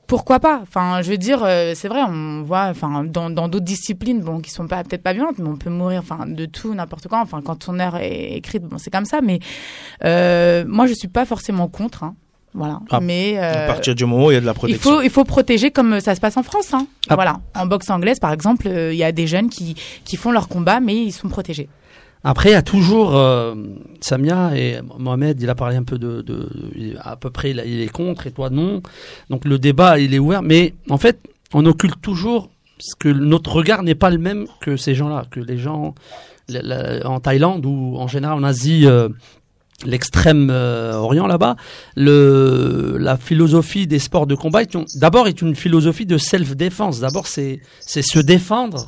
Speaker 5: pourquoi pas? Enfin, je veux dire, euh, c'est vrai, on voit, enfin, dans d'autres disciplines, bon, qui sont pas peut-être pas violentes, mais on peut mourir, enfin, de tout, n'importe quoi. Enfin, quand ton heure est écrite, bon, c'est comme ça. Mais euh, moi, je suis pas forcément contre. Hein, voilà.
Speaker 2: Ah.
Speaker 5: mais
Speaker 4: À
Speaker 5: euh,
Speaker 4: partir du moment où il y a de la
Speaker 5: il
Speaker 4: protection.
Speaker 5: faut, il faut protéger comme ça se passe en France. Hein.
Speaker 2: Ah.
Speaker 5: Voilà. En boxe anglaise, par exemple, il y a des jeunes qui, qui font leur combat, mais ils sont protégés.
Speaker 2: Après, il y a toujours euh, Samia et Mohamed, il a parlé un peu de, à peu près, il, est contre et toi non. Donc le débat, il est ouvert, mais en fait, on occulte toujours parce que notre regard n'est pas le même que ces gens-là, que les gens en Thaïlande ou en général en Asie. euh, l'extrême euh, orient là-bas la philosophie des sports de combat d'abord est une philosophie de self défense d'abord c'est se défendre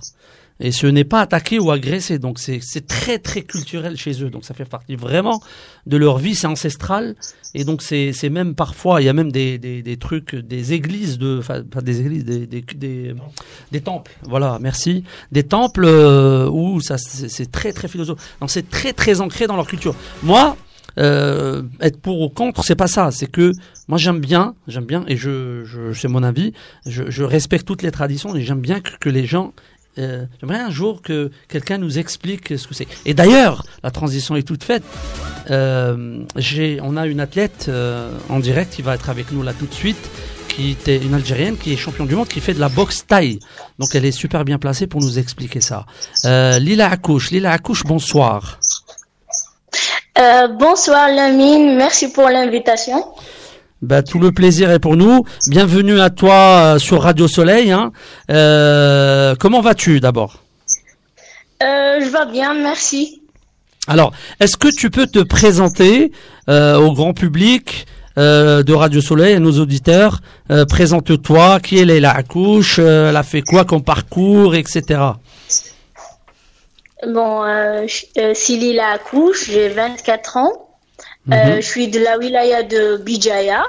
Speaker 2: et ce n'est pas attaquer ou agresser. Donc c'est très très culturel chez eux. Donc ça fait partie vraiment de leur vie, c'est ancestral. Et donc c'est même parfois, il y a même des, trucs, des églises de, enfin des églises, des, des, temples. Voilà, merci. Des temples euh, où ça c'est très très philosophique. Donc c'est très très ancré dans leur culture. Moi, euh, être pour ou contre, c'est pas ça. C'est que moi j'aime bien, j'aime bien, et je, je c'est mon avis. Je, respecte toutes les traditions et j'aime bien que les gens euh, J'aimerais un jour que quelqu'un nous explique ce que c'est. Et d'ailleurs, la transition est toute faite. Euh, on a une athlète euh, en direct qui va être avec nous là tout de suite, qui était une Algérienne, qui est champion du monde, qui fait de la boxe taille. Donc elle est super bien placée pour nous expliquer ça. Euh, Lila Akouche, Lila Akouche, bonsoir.
Speaker 7: Bonsoir Lamine, merci pour l'invitation.
Speaker 2: Bah, tout le plaisir est pour nous. Bienvenue à toi euh, sur Radio Soleil. Hein. Euh, comment vas-tu d'abord?
Speaker 7: Euh, je vais bien, merci.
Speaker 2: Alors, est-ce que tu peux te présenter euh, au grand public euh, de Radio Soleil, à nos auditeurs? Euh, Présente-toi, qui est Leila Akouche, euh, elle a fait quoi comme parcours, etc.
Speaker 7: Bon, euh, je- euh, Silila Akouche, j'ai 24 ans.
Speaker 2: Mhm.
Speaker 7: Euh, je suis de la wilaya de Bijaya.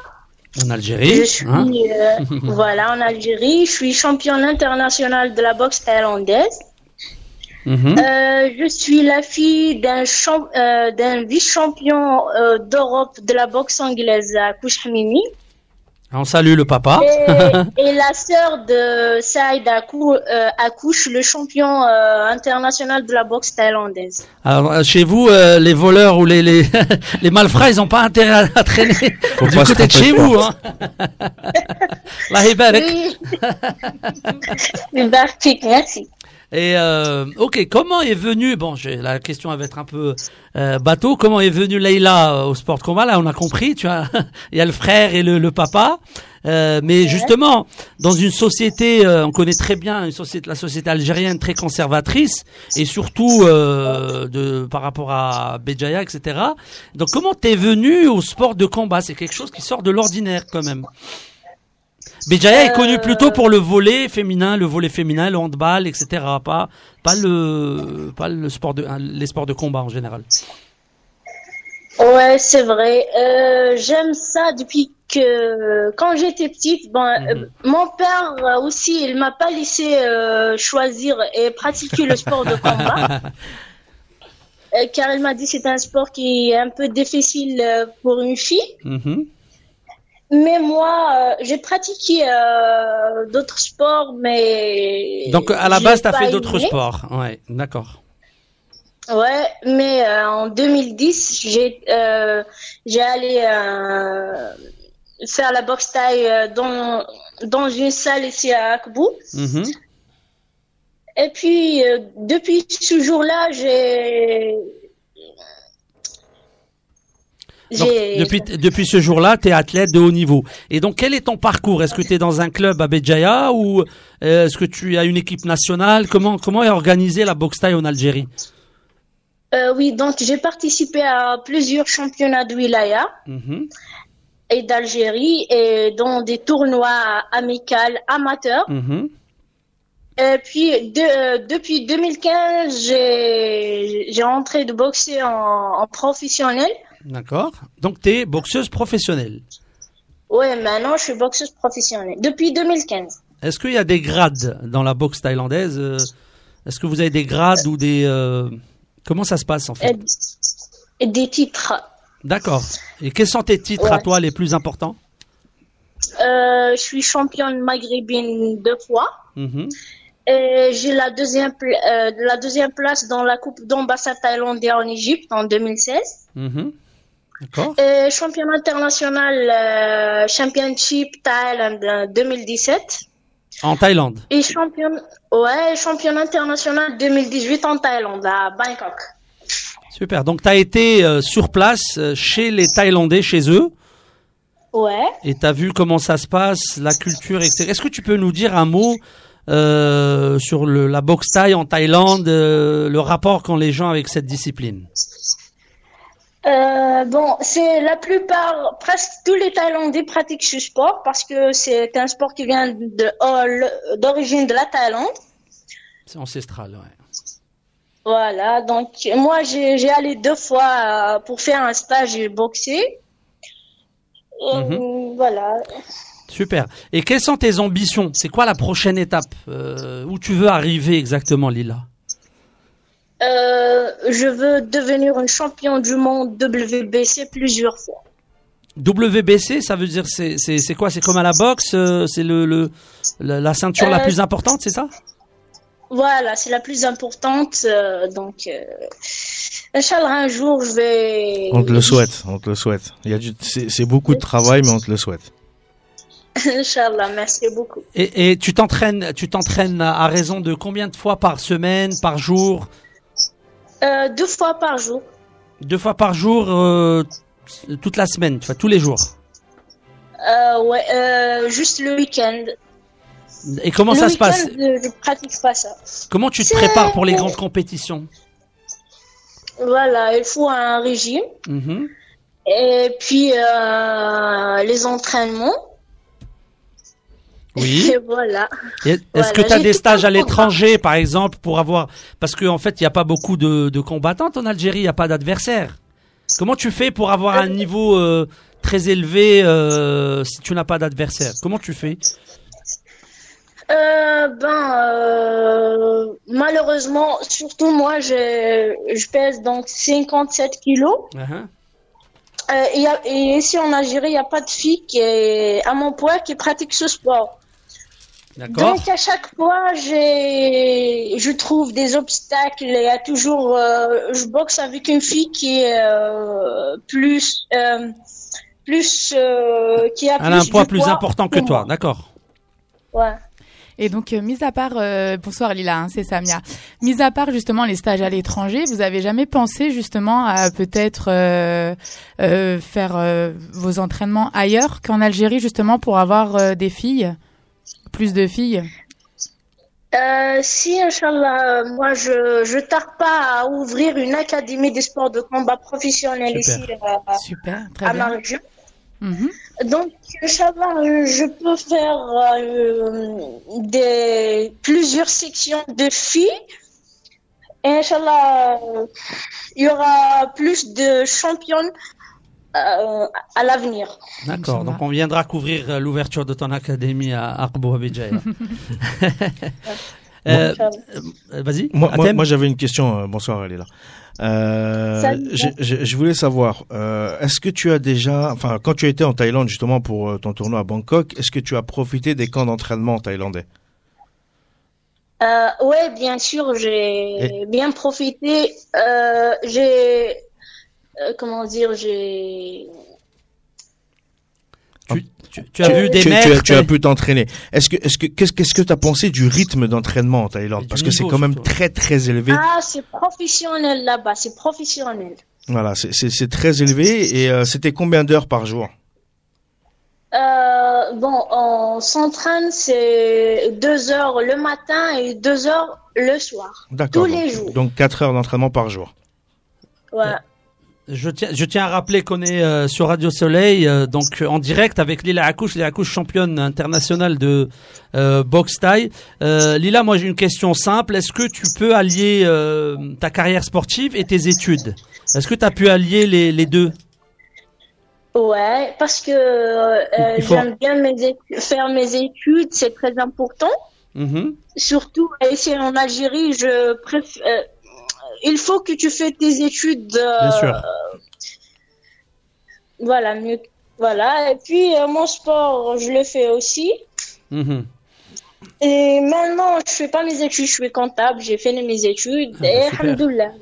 Speaker 2: En Algérie.
Speaker 7: Je suis
Speaker 2: hein.
Speaker 7: euh, voilà en Algérie. Je suis championne internationale de la boxe thaïlandaise.
Speaker 2: Mhm.
Speaker 7: Euh, je suis la fille d'un champ- d'un vice-champion d'Europe de la boxe anglaise à Kouchmimi
Speaker 2: On salue le papa.
Speaker 7: et, et la sœur de Saïd Akou, euh, Akouche, le champion euh, international de la boxe thaïlandaise.
Speaker 2: Alors, euh, chez vous, euh, les voleurs ou les, les, les malfrats, ils n'ont pas intérêt à, à traîner
Speaker 4: Faut
Speaker 2: du
Speaker 4: pas
Speaker 2: côté de chez vous. Hein.
Speaker 7: Oui. Bartik, merci.
Speaker 2: Et euh, ok, comment est venu Bon, j'ai- la question va être un peu euh, bateau. Comment est venue Leïla euh, au sport de combat? Là, on a compris. Tu vois, il y a le frère et le, le papa. Euh, mais justement, dans une société, euh, on connaît très bien une société, la société algérienne très conservatrice, et surtout euh, de par rapport à Béjaïa, etc. Donc, comment t'es venu au sport de combat? C'est quelque chose qui sort de l'ordinaire quand même. Béjaïa est connu
Speaker 7: Euh,
Speaker 2: plutôt pour le volet féminin, le volet féminin, le handball, etc. Pas, pas le, pas le sport de, les sports de combat en général.
Speaker 7: Ouais, c'est vrai. Euh, J'aime ça depuis que quand j'étais petite, euh, mon père aussi, il m'a pas laissé euh, choisir et pratiquer le sport de combat. Car il m'a dit que c'est un sport qui est un peu difficile pour une fille.
Speaker 2: Mhm.
Speaker 7: Mais moi, euh, j'ai pratiqué euh, d'autres sports, mais
Speaker 2: Donc à la base, tu as fait d'autres sports. Ouais, d'accord.
Speaker 7: Ouais, mais euh, en 2010, j'ai j'ai allé faire la boxe taille dans dans une salle ici à Akbou.
Speaker 2: Mhm.
Speaker 7: Et puis depuis ce jour-là, j'ai
Speaker 2: Donc, depuis, depuis ce jour-là, tu es athlète de haut niveau. Et donc, quel est ton parcours? Est-ce que tu es dans un club à Béjaïa ou euh, est-ce que tu as une équipe nationale? Comment, comment est organisée la boxe taille en Algérie?
Speaker 7: Euh, oui, donc j'ai participé à plusieurs championnats de wilaya
Speaker 2: Mhm.
Speaker 7: et d'Algérie et dans des tournois amicaux amateurs.
Speaker 2: Mhm.
Speaker 7: Et puis de- euh, depuis 2015, j'ai j'ai entré de boxer en, en professionnel.
Speaker 2: D'accord. Donc, tu es boxeuse professionnelle.
Speaker 7: Ouais, maintenant je suis boxeuse professionnelle depuis 2015.
Speaker 2: Est-ce qu'il y a des grades dans la boxe thaïlandaise euh, Est-ce que vous avez des grades ou des... euh, Comment ça se passe en fait
Speaker 7: des titres.
Speaker 2: D'accord. Et quels sont tes titres à toi les plus importants?
Speaker 7: Euh, je suis championne maghrébine deux fois.
Speaker 2: Mhm.
Speaker 7: Et j'ai la deuxième pla- euh, la deuxième place dans la coupe d'ambassade thaïlandaise en Égypte en 2016.
Speaker 2: Mhm. D'accord.
Speaker 7: Et championnat international euh, championship Thailand euh, 2017.
Speaker 2: En Thaïlande.
Speaker 7: Et champion, ouais, championnat international 2018 en Thaïlande, à Bangkok.
Speaker 2: Super. Donc, tu as été euh, sur place euh, chez les Thaïlandais, chez eux,
Speaker 7: Ouais.
Speaker 2: et tu as vu comment ça se passe, la culture, etc. Est-ce que tu peux nous dire un mot euh, sur le, la boxe thaï en Thaïlande, le rapport qu'ont les gens avec cette discipline?
Speaker 7: Euh, bon, c'est la plupart, presque tous les Thaïlandais pratiquent ce sport parce que c'est un sport qui vient de le- d'origine de la Thaïlande.
Speaker 2: C'est ancestral, ouais.
Speaker 7: Voilà, donc moi j'ai allé deux fois euh, pour faire un stage et boxer. Euh,
Speaker 2: Mhm.
Speaker 7: Voilà.
Speaker 2: Super. Et quelles sont tes ambitions? C'est quoi la prochaine étape Euh, Où tu veux arriver exactement, Lila?
Speaker 7: Euh, je veux devenir une championne du monde WBC plusieurs fois.
Speaker 2: WBC, ça veut dire c'est c'est c'est quoi? C'est comme à la boxe, euh, c'est le, le la, ceinture la
Speaker 7: Euh,
Speaker 2: plus importante, c'est ça?
Speaker 7: Voilà, c'est la plus importante. euh, donc, euh, Inch'Allah, un jour, je vais.
Speaker 4: On te le souhaite, on te le souhaite. Il y a du, c'est c'est beaucoup de travail, mais on te le souhaite.
Speaker 7: Inch'Allah, merci beaucoup.
Speaker 2: Et, et tu t'entraînes, tu t'entraînes à à raison de combien de fois par semaine, par jour?
Speaker 7: Euh, deux fois par jour.
Speaker 2: Deux fois par jour, euh, toute la semaine, tu vois, tous les jours.
Speaker 7: Euh, ouais, juste le week-end.
Speaker 2: Et comment
Speaker 7: le
Speaker 2: ça se passe
Speaker 7: euh, Je pratique pas ça.
Speaker 2: Comment tu te prépares pour les grandes compétitions
Speaker 7: Voilà, il faut un régime.
Speaker 2: Mhm.
Speaker 7: Et puis, les entraînements.
Speaker 2: Oui.
Speaker 7: Et voilà.
Speaker 2: Est-ce
Speaker 7: Voilà,
Speaker 2: que tu as des stages à l'étranger, par exemple, pour avoir... Parce qu'en fait, il n'y a pas beaucoup de, de combattantes en Algérie, il n'y a pas d'adversaires. Comment tu fais pour avoir un niveau euh, très élevé euh, si tu n'as pas d'adversaire? Comment tu fais?
Speaker 7: Euh, ben, euh, malheureusement, surtout moi, je, je pèse donc 57 kilos.
Speaker 2: Uh-huh.
Speaker 7: Euh, et, y a- et ici en Algérie, il n'y a pas de fille qui est à mon poids qui pratique ce sport.
Speaker 2: D'accord
Speaker 7: Donc à chaque fois, je trouve des obstacles. Il y a toujours, euh, je boxe avec une fille qui est euh, plus, plus, qui a
Speaker 2: Elle a un
Speaker 7: plus
Speaker 2: poids plus important que toi,
Speaker 7: moi.
Speaker 2: d'accord
Speaker 7: Ouais.
Speaker 5: Et donc, euh, mis à part, euh, bonsoir Lila, hein, c'est Samia. Mis à part justement les stages à l'étranger, vous avez jamais pensé justement à peut-être euh, euh, faire euh, vos entraînements ailleurs qu'en Algérie justement pour avoir euh, des filles, plus de filles?
Speaker 7: Euh, si, Inch'Allah, moi, je, je tarde pas à ouvrir une académie des sports de combat professionnels
Speaker 2: Super.
Speaker 7: ici euh,
Speaker 5: Super, très
Speaker 7: à
Speaker 5: bien.
Speaker 7: ma région.
Speaker 5: Mhm.
Speaker 7: Donc, Inch'Allah, euh, je peux faire euh, des, plusieurs sections de filles. Et Inch'Allah, euh, il y aura plus de championnes à l'avenir.
Speaker 2: D'accord, donc on viendra couvrir l'ouverture de ton académie à Arbo Abidjaya.
Speaker 4: Euh, Vas-y. Moi, moi, j'avais une question. bonsoir, elle est là. Euh, je, voulais savoir, euh, est-ce que tu as déjà, enfin, quand tu étais en Thaïlande justement pour euh, ton tournoi à Bangkok, est-ce que tu as profité des camps d'entraînement thaïlandais?
Speaker 7: Euh, Ouais, bien sûr, j'ai bien profité. Euh, j'ai, comment dire, j'ai
Speaker 2: tu, as vu des
Speaker 4: tu, tu, as, pu t'entraîner. Est-ce que, est-ce que, qu'est-ce, qu'est-ce que tu as pensé du rythme d'entraînement en Thaïlande Parce que c'est quand même très, très élevé.
Speaker 7: Ah, c'est professionnel là-bas, c'est professionnel.
Speaker 4: Voilà, c'est, c'est, c'est très élevé. Et euh, c'était combien d'heures par jour?
Speaker 7: Euh, Bon, on s'entraîne, c'est deux heures le matin et deux heures le soir. D'accord. Tous les jours.
Speaker 4: Donc quatre heures d'entraînement par jour.
Speaker 7: Ouais.
Speaker 2: Je tiens, je tiens à rappeler qu'on est euh, sur Radio Soleil, euh, donc en direct avec Lila Akouche, Lila Akouche championne internationale de euh, boxe taille. Lila, moi j'ai une question simple. Est-ce que tu peux allier ta carrière sportive et tes études? Est-ce que tu as pu allier les, les deux?
Speaker 7: Ouais, parce que j'aime bien mes faire mes études, c'est très important. Mm-hmm. Surtout ici en Algérie, je préfère il faut que tu fais tes études. Euh,
Speaker 2: Bien sûr.
Speaker 7: voilà, mieux. Voilà. Et puis, euh, mon sport, je le fais aussi. Mhm. Et maintenant, je fais pas mes études, je suis comptable, j'ai fait mes études ah, et alhamdoulilah.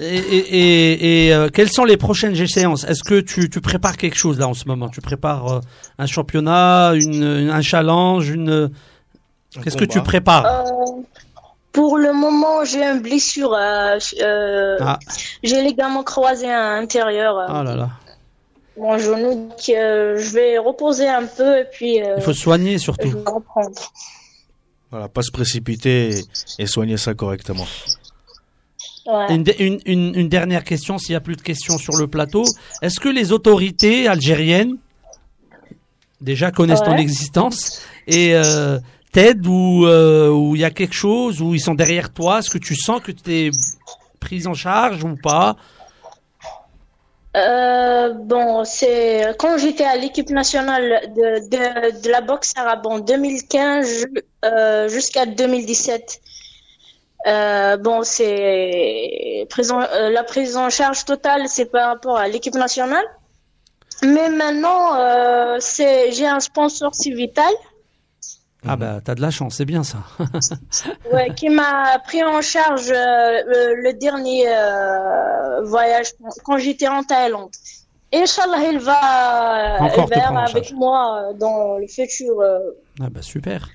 Speaker 2: Et, et, et, euh, quelles sont les prochaines échéances? Est-ce que tu, tu, prépares quelque chose là en ce moment? Tu prépares un championnat, une, un challenge, une Qu'est-ce que tu prépares?
Speaker 7: Pour le moment, j'ai une blessure. Euh, euh, ah. J'ai les gamins croisés à l'intérieur. Euh,
Speaker 2: oh là là.
Speaker 7: Mon genou, je vais reposer un peu et puis.
Speaker 2: Il faut soigner surtout.
Speaker 7: Je vais reprendre.
Speaker 4: Voilà, pas se précipiter et, soigner ça correctement.
Speaker 2: Ouais. Une, une, une, une, dernière question, s'il n'y a plus de questions sur le plateau. Est-ce que les autorités algériennes déjà connaissent ton existence et euh, t'aident ou euh, il y a quelque chose où ils sont derrière toi? Est-ce que tu sens que tu es prise en charge ou pas?
Speaker 7: Euh, bon, c'est quand j'étais à l'équipe nationale de, de, la boxe arabe en 2015 euh, jusqu'à 2017. Euh, bon, c'est euh, la prise en charge totale, c'est par rapport à l'équipe nationale. Mais maintenant, euh, c'est j'ai un sponsor Civital
Speaker 2: ah bah t'as de la chance, c'est bien ça.
Speaker 7: ouais, qui m'a pris en charge euh, le, dernier euh, voyage quand j'étais en Thaïlande. Et Inch'Allah, il va,
Speaker 2: il
Speaker 7: avec moi euh, dans le futur.
Speaker 2: Ah bah super.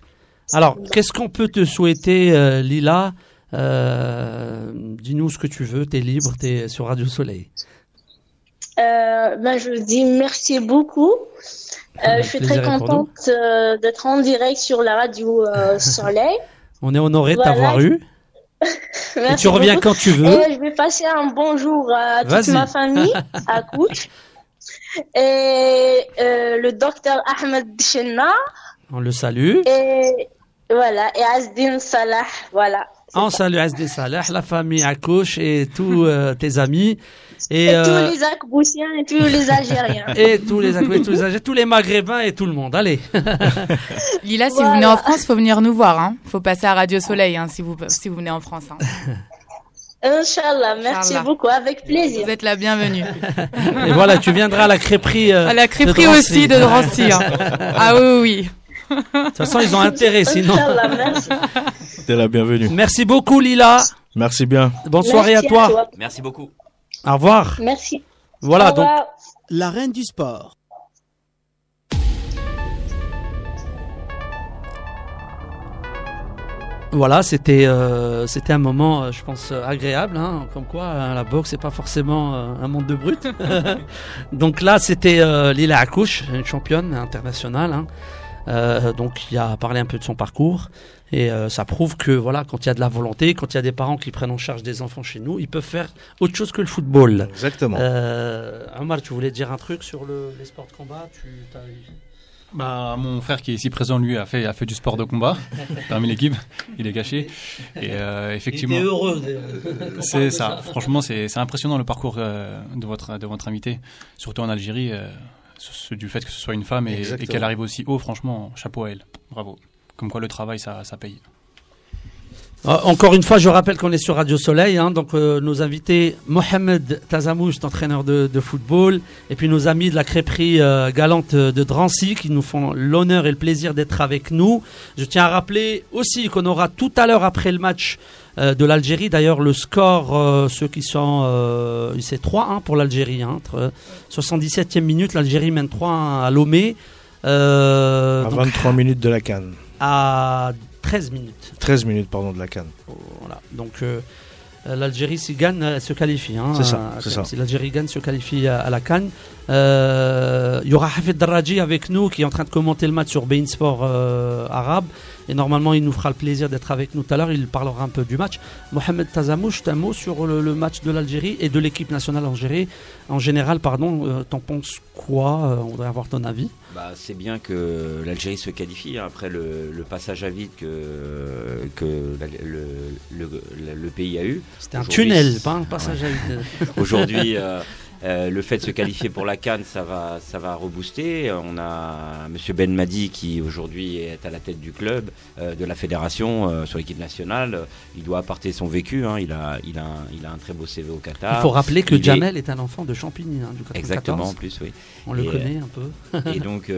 Speaker 2: Alors, qu'est-ce qu'on peut te souhaiter, Lila? Dis-nous ce que tu veux, t'es libre, t'es sur Radio Soleil.
Speaker 7: ben, je dis merci beaucoup. Euh, je suis très contente euh, d'être en direct sur la radio euh, Soleil.
Speaker 2: On est honoré de t'avoir eu. Et tu reviens quand tu veux.
Speaker 7: Et je vais passer un bonjour à toute ma famille, à Couche. Et le docteur Ahmed Chenna.
Speaker 2: On le salue.
Speaker 7: Et voilà, et Asdin Salah, voilà.
Speaker 2: On salue Asdin Salah, la famille Akouche et tous tes amis.
Speaker 7: Et, tous euh, les Akboussiens et tous les Algériens.
Speaker 2: et tous les tous les Algériens, tous les Maghrébins et tout le monde. Allez.
Speaker 5: Lila, si vous venez en France, faut venir nous voir. Hein. Faut passer à Radio Soleil hein, si vous si vous venez en France. Hein.
Speaker 7: Inch'Allah, merci beaucoup, avec plaisir.
Speaker 5: Vous êtes la bienvenue.
Speaker 2: Et voilà, tu viendras à la crêperie. Euh,
Speaker 5: à la crêperie aussi de Drancy. Hein. ah oui, oui.
Speaker 2: De toute façon, ils ont intérêt, sinon.
Speaker 7: Inch'Allah, merci.
Speaker 4: T'es la bienvenue.
Speaker 2: Merci beaucoup, Lila.
Speaker 4: Merci bien.
Speaker 2: Bonne soirée à toi.
Speaker 3: Merci beaucoup.
Speaker 2: Au revoir.
Speaker 7: Merci.
Speaker 2: Voilà, donc.
Speaker 1: La reine du sport.
Speaker 2: Voilà, c'était euh, c'était un moment, euh, je pense, euh, agréable. Hein, comme quoi, hein, la boxe c'est pas forcément un monde de brut. donc là, c'était Lila Akouche, une championne internationale. Hein. Donc il a parlé un peu de son parcours. Et euh, ça prouve que voilà, quand il y a de la volonté, quand il y a des parents qui prennent en charge des enfants chez nous, ils peuvent faire autre chose que le football.
Speaker 4: Exactement.
Speaker 2: Euh, Omar, tu voulais dire un truc sur le, les sports de combat? Tu,
Speaker 6: bah, mon frère qui est ici présent, lui, a fait, a fait du sport de combat parmi l'équipe. Il est caché. Et euh, effectivement.
Speaker 2: Il était heureux.
Speaker 6: C'est ça. Franchement, c'est impressionnant le parcours euh, de, votre, de votre invité, surtout en Algérie. Euh, du fait que ce soit une femme et, et qu'elle arrive aussi haut, franchement, chapeau à elle. Bravo. Comme quoi le travail, ça, ça paye.
Speaker 2: Euh, encore une fois, je rappelle qu'on est sur Radio Soleil. Hein, donc, euh, nos invités, Mohamed Tazamouche, entraîneur de, de, football, et puis nos amis de la crêperie euh, galante de Drancy, qui nous font l'honneur et le plaisir d'être avec nous. Je tiens à rappeler aussi qu'on aura tout à l'heure après le match de l'Algérie. D'ailleurs, le score, ceux qui sont, c'est 3-1 pour l'Algérie. Hein, 77e minute, l'Algérie mène 3-1 à Lomé.
Speaker 4: à 23 minutes de la canne.
Speaker 2: À 13 minutes.
Speaker 4: 13 minutes, pardon, de la Cannes.
Speaker 2: Voilà. Donc, euh, l'Algérie, s'il gagne, elle se qualifie. Hein,
Speaker 4: c'est ça, c'est ça.
Speaker 2: Si l'Algérie gagne, se qualifie à, la Cannes. Euh, il y aura Hafid Darraji avec nous qui est en train de commenter le match sur Bein Sport euh, arabe. Et normalement, il nous fera le plaisir d'être avec nous tout à l'heure. Il parlera un peu du match. Mohamed Tazamouche, un mot sur le, match de l'Algérie et de l'équipe nationale algérienne. En général, pardon, t'en penses quoi On voudrait avoir ton avis?
Speaker 3: Bah, c'est bien que l'Algérie se qualifie hein, après le, passage à vide que, que le, le, pays a eu.
Speaker 2: C'était un tunnel, pas un passage à vide.
Speaker 3: Aujourd'hui, euh, euh, le fait de se qualifier pour la Cannes, ça va, ça va rebooster. On a Monsieur Ben Madi qui aujourd'hui est à la tête du club, euh, de la fédération euh, sur l'équipe nationale. Il doit apporter son vécu. Hein. Il, a, il, a un, il a un très beau CV au Qatar.
Speaker 2: Il faut rappeler que Jamel est... un enfant de Champigny, hein, du
Speaker 3: Exactement, en plus, oui.
Speaker 2: On le connaît un peu.
Speaker 3: et donc,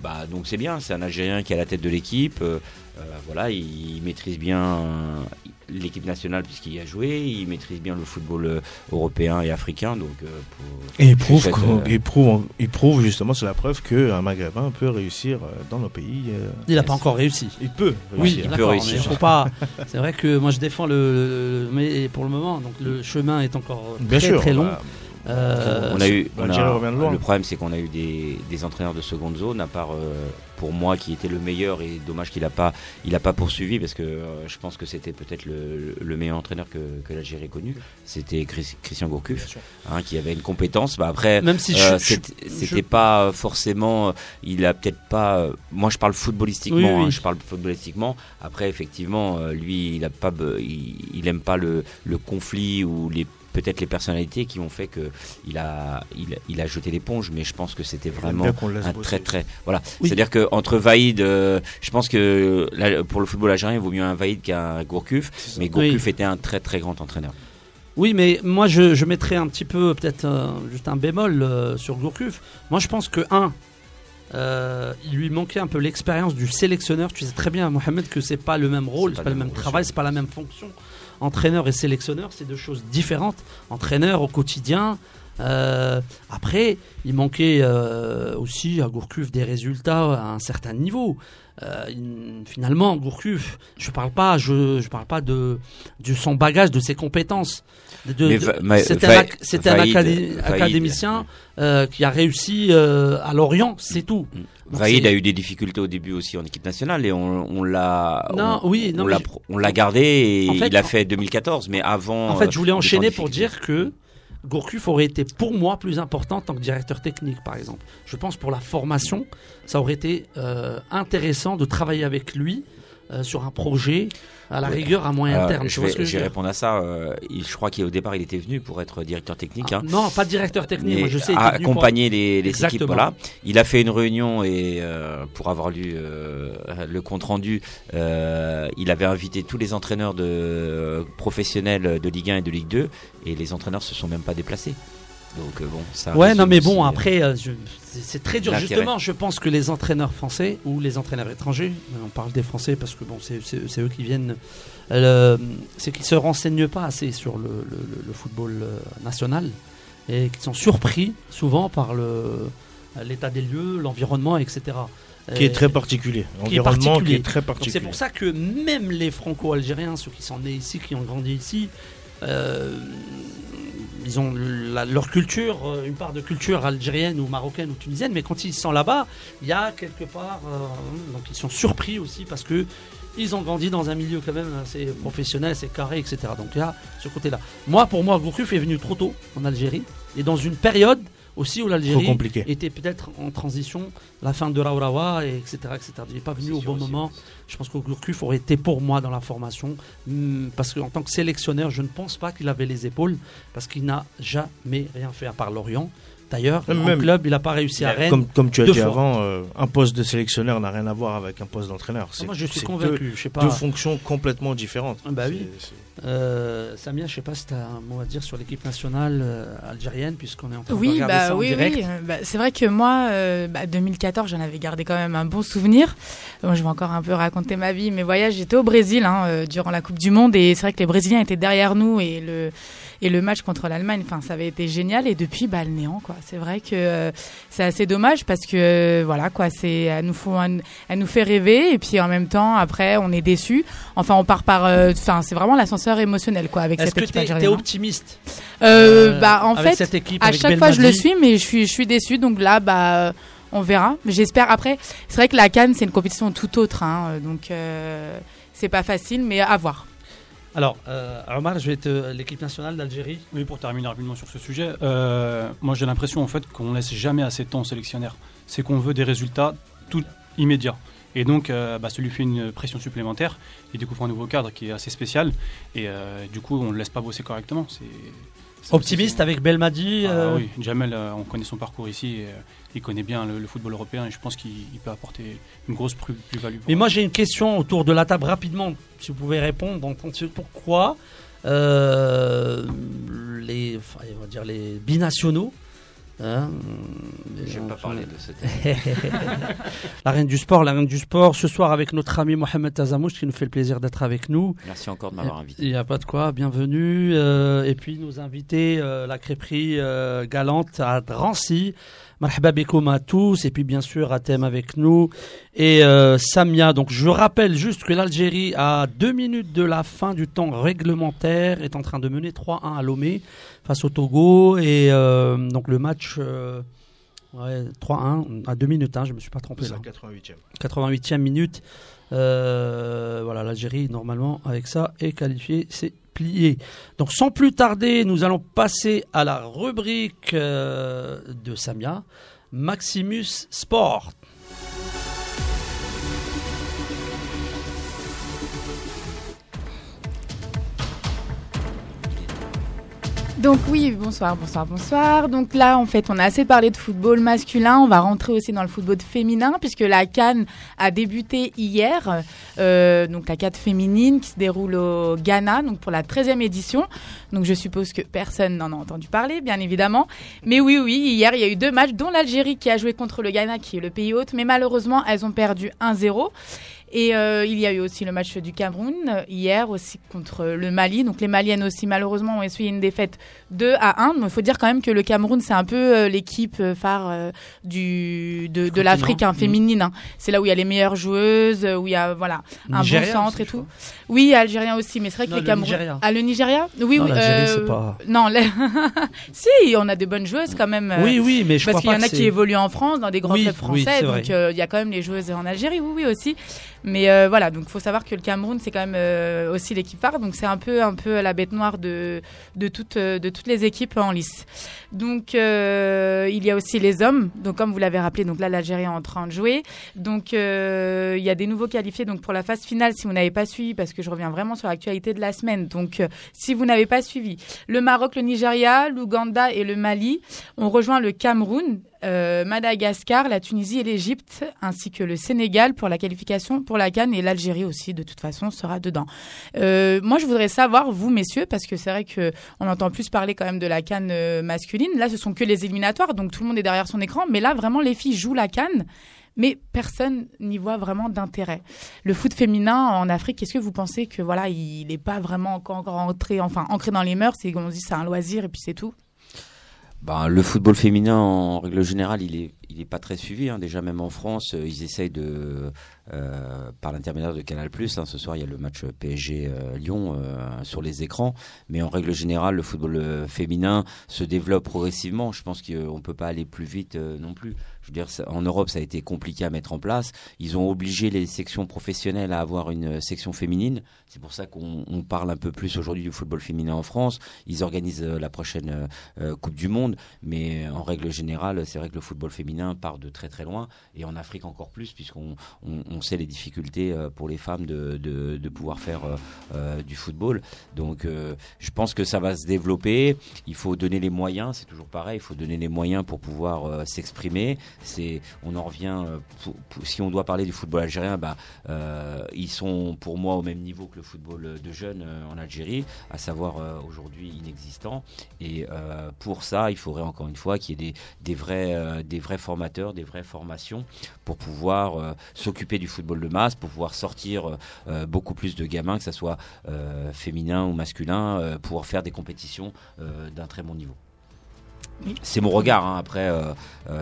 Speaker 3: bah, donc c'est bien. C'est un Algérien qui est à la tête de l'équipe. voilà, il maîtrise bien l'équipe nationale puisqu'il y a joué, il maîtrise bien le football euh, européen et africain. Donc, euh,
Speaker 4: et il prouve, euh, prouve, il prouve justement, c'est la preuve qu'un Maghrébin peut réussir dans nos pays.
Speaker 2: il n'a pas encore réussi.
Speaker 4: Il peut.
Speaker 2: Oui, il peut réussir. Faut pas. C'est vrai que moi je défends le, mais pour le moment, donc le chemin est encore très très long.
Speaker 3: on a eu, le problème c'est qu'on a eu des, des, entraîneurs de seconde zone, à part pour moi qui était le meilleur et dommage qu'il n'a pas, il a pas poursuivi parce que euh, je pense que c'était peut-être le, meilleur entraîneur que, que l'Algérie connu. C'était Christian Gourcuff hein, qui avait une compétence. Bah après, même si euh, c'était pas forcément, il a peut-être pas. moi, je parle footballistiquement. Hein, je parle footballistiquement. Après, effectivement, euh, lui, il a pas, il, il aime pas le, le conflit ou les peut-être les personnalités qui ont fait que il a, il, a jeté l'éponge, mais je pense que c'était vraiment un très très voilà. C'est-à-dire que entre Vaïd, euh, je pense que pour le football algérien, il vaut mieux un Vaïd qu'un Gourcuff, mais Gourcuff était un très très grand entraîneur.
Speaker 2: Oui, mais moi je, je mettrais un petit peu, peut-être euh, juste un bémol euh, sur Gourcuff. Moi je pense que, un, il lui manquait un peu l'expérience du sélectionneur. Tu sais très bien, Mohamed, que c'est pas le même rôle, c'est pas, pas le même travail, c'est pas la même fonction entraîneur et sélectionneur, c'est deux choses différentes. Entraîneur au quotidien. Euh, après, il manquait euh, aussi à Gourcuff des résultats à un certain niveau. Euh, finalement, Gourcuff, je parle pas, je, je parle pas de, de son bagage, de ses compétences. C'était un, académicien qui a réussi à Lorient, c'est tout. Mm.
Speaker 3: Vaïd a eu des difficultés au début aussi en équipe nationale et on, l'a on, oui, on l'a gardé et il a fait 2014 mais avant
Speaker 2: En fait, je voulais euh, enchaîner pour dire que Gourcuff aurait été pour moi plus important en tant que directeur technique par exemple. Je pense pour la formation, ça aurait été euh, intéressant de travailler avec lui euh, sur un projet à la rigueur à moyen terme.
Speaker 3: Je vais, répondre à ça. Euh, je crois qu'au départ, il était venu pour être directeur technique.
Speaker 2: Ah, hein. Non, pas directeur technique. Moi, je sais.
Speaker 3: Accompagner les, les équipes. Voilà. Il a fait une réunion et euh, pour avoir lu le compte rendu, il avait invité tous les entraîneurs de professionnels de Ligue 1 et de Ligue 2 et les entraîneurs se sont même pas déplacés. Donc bon, ça.
Speaker 2: Ouais, non, mais bon, après, c'est très dur. Justement, je pense que les entraîneurs français ou les entraîneurs étrangers, on parle des Français parce que bon, c'est eux qui viennent, c'est qu'ils se renseignent pas assez sur le, football euh, national et qui sont surpris souvent par l'état des lieux, l'environnement, etc.
Speaker 4: Qui est très particulier. L'environnement qui est très particulier.
Speaker 2: C'est pour ça que même les Franco-Algériens, ceux qui sont nés ici, qui ont grandi ici, euh, ils ont leur culture, euh, une part de culture algérienne ou marocaine ou tunisienne, mais quand ils sont là-bas, il y a quelque part, euh, donc ils sont surpris aussi parce que ils ont grandi dans un milieu quand même assez professionnel, assez carré, etc. Donc il y a ce côté-là. Moi, pour moi, Gourcuff est venu trop tôt en Algérie et dans une période aussi où l'Algérie était peut-être en transition, la fin de Raourawa, et etc. etc. Il n'est pas venu au bon moment. Je pense que Gourcuff aurait été pour moi dans la formation, hmm, parce qu'en tant que sélectionneur, je ne pense pas qu'il avait les épaules, parce qu'il n'a jamais rien fait à part l'Orient. D'ailleurs, en club, il n'a pas réussi à Rennes.
Speaker 4: Comme, comme tu as dit avant, euh, un poste de sélectionneur n'a rien à voir avec un poste d'entraîneur.
Speaker 2: Ah, moi, je suis convaincu.
Speaker 4: Deux,
Speaker 2: je sais pas.
Speaker 4: deux fonctions complètement différentes.
Speaker 2: Ah, bah oui. Euh, Samia, je sais pas si tu as un mot à dire sur l'équipe nationale euh, algérienne, puisqu'on est en train de regarder bah, ça
Speaker 5: oui,
Speaker 2: en direct. Oui,
Speaker 5: bah, c'est vrai que moi, 2014, bah, j'en avais gardé quand même un bon souvenir. Moi, je vais encore un peu raconter ma vie. Mes voyages, j'étais au Brésil hein, durant la Coupe du Monde, et c'est vrai que les Brésiliens étaient derrière nous et le et le match contre l'Allemagne, enfin, ça avait été génial. Et depuis, bah, le néant, quoi. C'est vrai que euh, c'est assez dommage parce que, euh, voilà, quoi, c'est, elle nous, faut, elle nous fait rêver. Et puis, en même temps, après, on est déçu. Enfin, on part par, euh, enfin, c'est vraiment l'ascenseur émotionnel, quoi, avec cette équipe.
Speaker 2: Est-ce que t'es optimiste
Speaker 5: Bah, en fait, à chaque fois, je le suis, mais je suis, je suis déçu. Donc là, bah on verra. J'espère. Après, c'est vrai que la Cannes, c'est une compétition tout autre, hein, donc euh, c'est pas facile, mais à voir.
Speaker 2: Alors, euh, Omar, je vais être l'équipe nationale d'Algérie.
Speaker 6: Oui, pour terminer rapidement sur ce sujet, euh, moi j'ai l'impression en fait qu'on laisse jamais assez de temps au sélectionnaire. C'est qu'on veut des résultats tout immédiats. Et donc, euh, bah, ça lui fait une pression supplémentaire. Il découvre un nouveau cadre qui est assez spécial. Et euh, du coup, on ne le laisse pas bosser correctement.
Speaker 2: Optimiste avec Belmadi
Speaker 6: ah, euh, Oui, Jamel, euh, on connaît son parcours ici, euh, il connaît bien le, football européen et je pense qu'il peut apporter une grosse plus-value.
Speaker 2: Mais moi j'ai une question autour de la table rapidement, si vous pouvez répondre. Pourquoi les, on va dire les binationaux
Speaker 3: Hein Je vais pas parler de ce
Speaker 2: la reine du sport, la reine du sport, ce soir avec notre ami Mohamed Tazamouch qui nous fait le plaisir d'être avec nous.
Speaker 3: Merci encore de m'avoir invité.
Speaker 2: Il n'y a pas de quoi, bienvenue. Euh, et puis nous inviter euh, la crêperie euh, galante à Drancy. Marhaba à tous et puis bien sûr Athème avec nous et Samia. Donc je rappelle juste que l'Algérie à deux minutes de la fin du temps réglementaire est en train de mener 3-1 à Lomé face au Togo. Et euh, donc le match euh, ouais, 3-1 à 2 minutes, hein, je ne me suis pas trompé.
Speaker 4: là. 88e.
Speaker 2: 88e minute. Euh, voilà, l'Algérie, normalement, avec ça, est qualifiée. C'est plié. Donc sans plus tarder, nous allons passer à la rubrique de Samia, Maximus Sport.
Speaker 5: Donc oui, bonsoir, bonsoir, bonsoir. Donc là, en fait, on a assez parlé de football masculin. On va rentrer aussi dans le football féminin puisque la Cannes a débuté hier. Euh, donc la Cannes féminine qui se déroule au Ghana, donc pour la 13e édition. Donc je suppose que personne n'en a entendu parler, bien évidemment. Mais oui, oui, hier, il y a eu deux matchs, dont l'Algérie qui a joué contre le Ghana, qui est le pays hôte. Mais malheureusement, elles ont perdu 1-0. Et euh, il y a eu aussi le match du Cameroun hier aussi contre le Mali. Donc les Maliennes aussi malheureusement ont essuyé une défaite 2 à 1. Mais il faut dire quand même que le Cameroun c'est un peu euh, l'équipe euh, phare du de, de l'Afrique hein, féminine. Hein. C'est là où il y a les meilleures joueuses, où il y a voilà un bon centre et tout. Oui, algérien aussi, mais c'est vrai que les Cameroun. Ah le Nigeria?
Speaker 2: Oui, non, oui. Pas...
Speaker 5: Non, si on a des bonnes joueuses quand même.
Speaker 2: Oui, oui, mais je
Speaker 5: parce
Speaker 2: qu'il
Speaker 5: y en a qui évoluent en France dans des grands clubs français, donc il y a quand même les joueuses en Algérie. Oui, oui aussi. Mais euh, voilà, donc faut savoir que le Cameroun, c'est quand même euh, aussi l'équipe phare. Donc c'est un peu, un peu la bête noire de, de, toutes, euh, de toutes les équipes en lice. Donc il y a aussi les hommes. Donc comme vous l'avez rappelé, donc là l'Algérie est en train de jouer. Donc il y a des nouveaux qualifiés donc pour la phase finale. Si vous n'avez pas suivi, parce que je reviens vraiment sur l'actualité de la semaine. Donc si vous n'avez pas suivi, le Maroc, le Nigeria, l'Ouganda et le Mali ont rejoint le Cameroun. Euh, Madagascar, la Tunisie et l'Égypte, ainsi que le Sénégal pour la qualification pour la Cannes et l'Algérie aussi, de toute façon, sera dedans. Euh, moi, je voudrais savoir, vous, messieurs, parce que c'est vrai que on entend plus parler quand même de la Cannes euh, masculine. Là, ce sont que les éliminatoires, donc tout le monde est derrière son écran. Mais là, vraiment, les filles jouent la Cannes mais personne n'y voit vraiment d'intérêt. Le foot féminin en Afrique, est-ce que vous pensez que voilà, il n'est pas vraiment encore, entré, enfin ancré dans les mœurs, c'est on dit c'est un loisir et puis c'est tout?
Speaker 3: Bah, le football féminin, en règle générale, il est, qu'il n'est pas très suivi. Hein. Déjà, même en France, euh, ils essayent de, euh, par l'intermédiaire de Canal+. Hein. Ce soir, il y a le match PSG-Lyon sur les écrans. Mais en règle générale, le football féminin se développe progressivement. Je pense qu'on peut pas aller plus vite non plus. Je veux dire, en Europe, ça a été compliqué à mettre en place. Ils ont obligé les sections professionnelles à avoir une section féminine. C'est pour ça qu'on parle un peu plus aujourd'hui du football féminin en France. Ils organisent la prochaine Coupe du Monde. Mais en règle générale, c'est vrai que le football féminin part de très très loin. Et en Afrique encore plus, puisqu'on on, sait les difficultés euh, pour les femmes de, de, pouvoir faire euh, euh, du football. Donc je pense que ça va se développer. Il faut donner les moyens, c'est toujours pareil, il faut donner les moyens pour pouvoir s'exprimer. On en revient, si on doit parler du football algérien, bah, ils sont pour moi au même niveau que le football de jeunes en Algérie, à savoir aujourd'hui inexistant. Et pour ça, il faudrait encore une fois qu'il y ait des, vrais, formateurs, des vraies formations pour pouvoir euh, s'occuper du football de masse, pour pouvoir sortir euh, euh, beaucoup plus de gamins, que ce soit féminin ou masculin, pour faire des compétitions d'un très bon niveau. C'est mon regard, hein. après,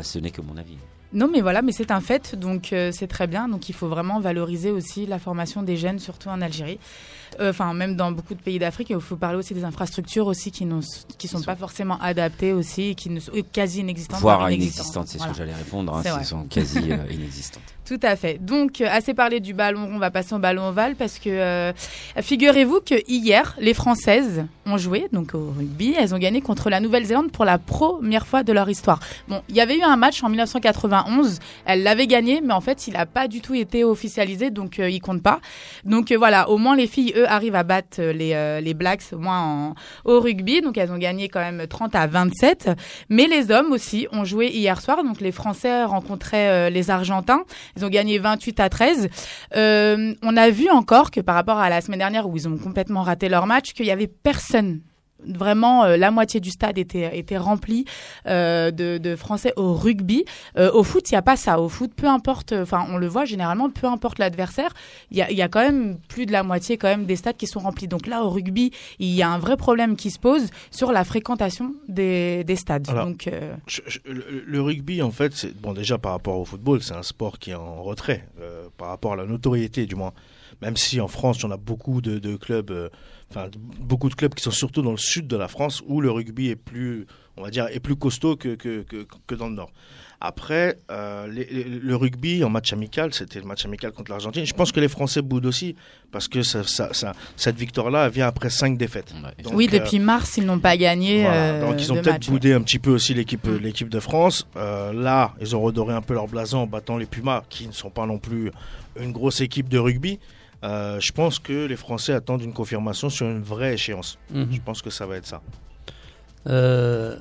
Speaker 3: ce n'est que mon avis.
Speaker 5: Non, mais voilà, mais c'est un fait, donc c'est très bien. Donc il faut vraiment valoriser aussi la formation des jeunes, surtout en Algérie. Enfin, même dans beaucoup de pays d'Afrique, il faut parler aussi des infrastructures aussi qui ne qui sont pas forcément adaptées aussi, qui ne sont quasi inexistantes.
Speaker 3: Voire inexistantes, c'est ce que j'allais répondre. Hein, sont quasi inexistantes.
Speaker 5: Tout à fait. Donc, euh, assez parlé du ballon on va passer au ballon ovale parce que euh, figurez-vous que hier, les Françaises ont joué donc au rugby. Elles ont gagné contre la Nouvelle-Zélande pour la première fois de leur histoire. Bon, il y avait eu un match en 1991. Elles l'avaient gagné, mais en fait, il n'a pas du tout été officialisé, donc euh, il compte pas. Donc voilà, au moins les filles, eux, arrivent à battre les, les Blacks au moins au rugby. Donc elles ont gagné quand même 30 à 27. Mais les hommes aussi ont joué hier soir. Donc les Français rencontraient les Argentins. Ils ont gagné 28 à 13. Euh, on a vu encore que par rapport à la semaine dernière où ils ont complètement raté leur match, qu'il y avait personne vraiment euh, la moitié du stade était était rempli euh, de, de, Français au rugby. Euh, au foot, il y a pas ça. Au foot, peu importe, enfin on le voit généralement, peu importe l'adversaire, il y a, y a quand même plus de la moitié quand même des stades qui sont remplis. Donc là, au rugby, il y a un vrai problème qui se pose sur la fréquentation des, des stades. Donc
Speaker 4: le, rugby, en fait, c'est bon déjà par rapport au football, c'est un sport qui est en retrait par rapport à la notoriété, du moins. Même si en France, on a beaucoup de, de clubs enfin beaucoup de clubs qui sont surtout dans le sud de la France où le rugby est plus, on va dire, est plus costaud que, que, que, dans le nord. Après, euh, le rugby en match amical, c'était le match amical contre l'Argentine. Je pense que les Français boudent aussi parce que ça, ça, cette victoire-là vient après cinq défaites.
Speaker 5: oui, depuis euh, mars, ils n'ont pas gagné. Euh,
Speaker 4: Donc ils ont peut-être boudé un petit peu aussi l'équipe, mm. l'équipe de France. là, ils ont redoré un peu leur blason en battant les Pumas, qui ne sont pas non plus une grosse équipe de rugby. Euh, je pense que les Français attendent une confirmation sur une vraie échéance. Mhm. Je pense que ça va être ça.
Speaker 2: Euh,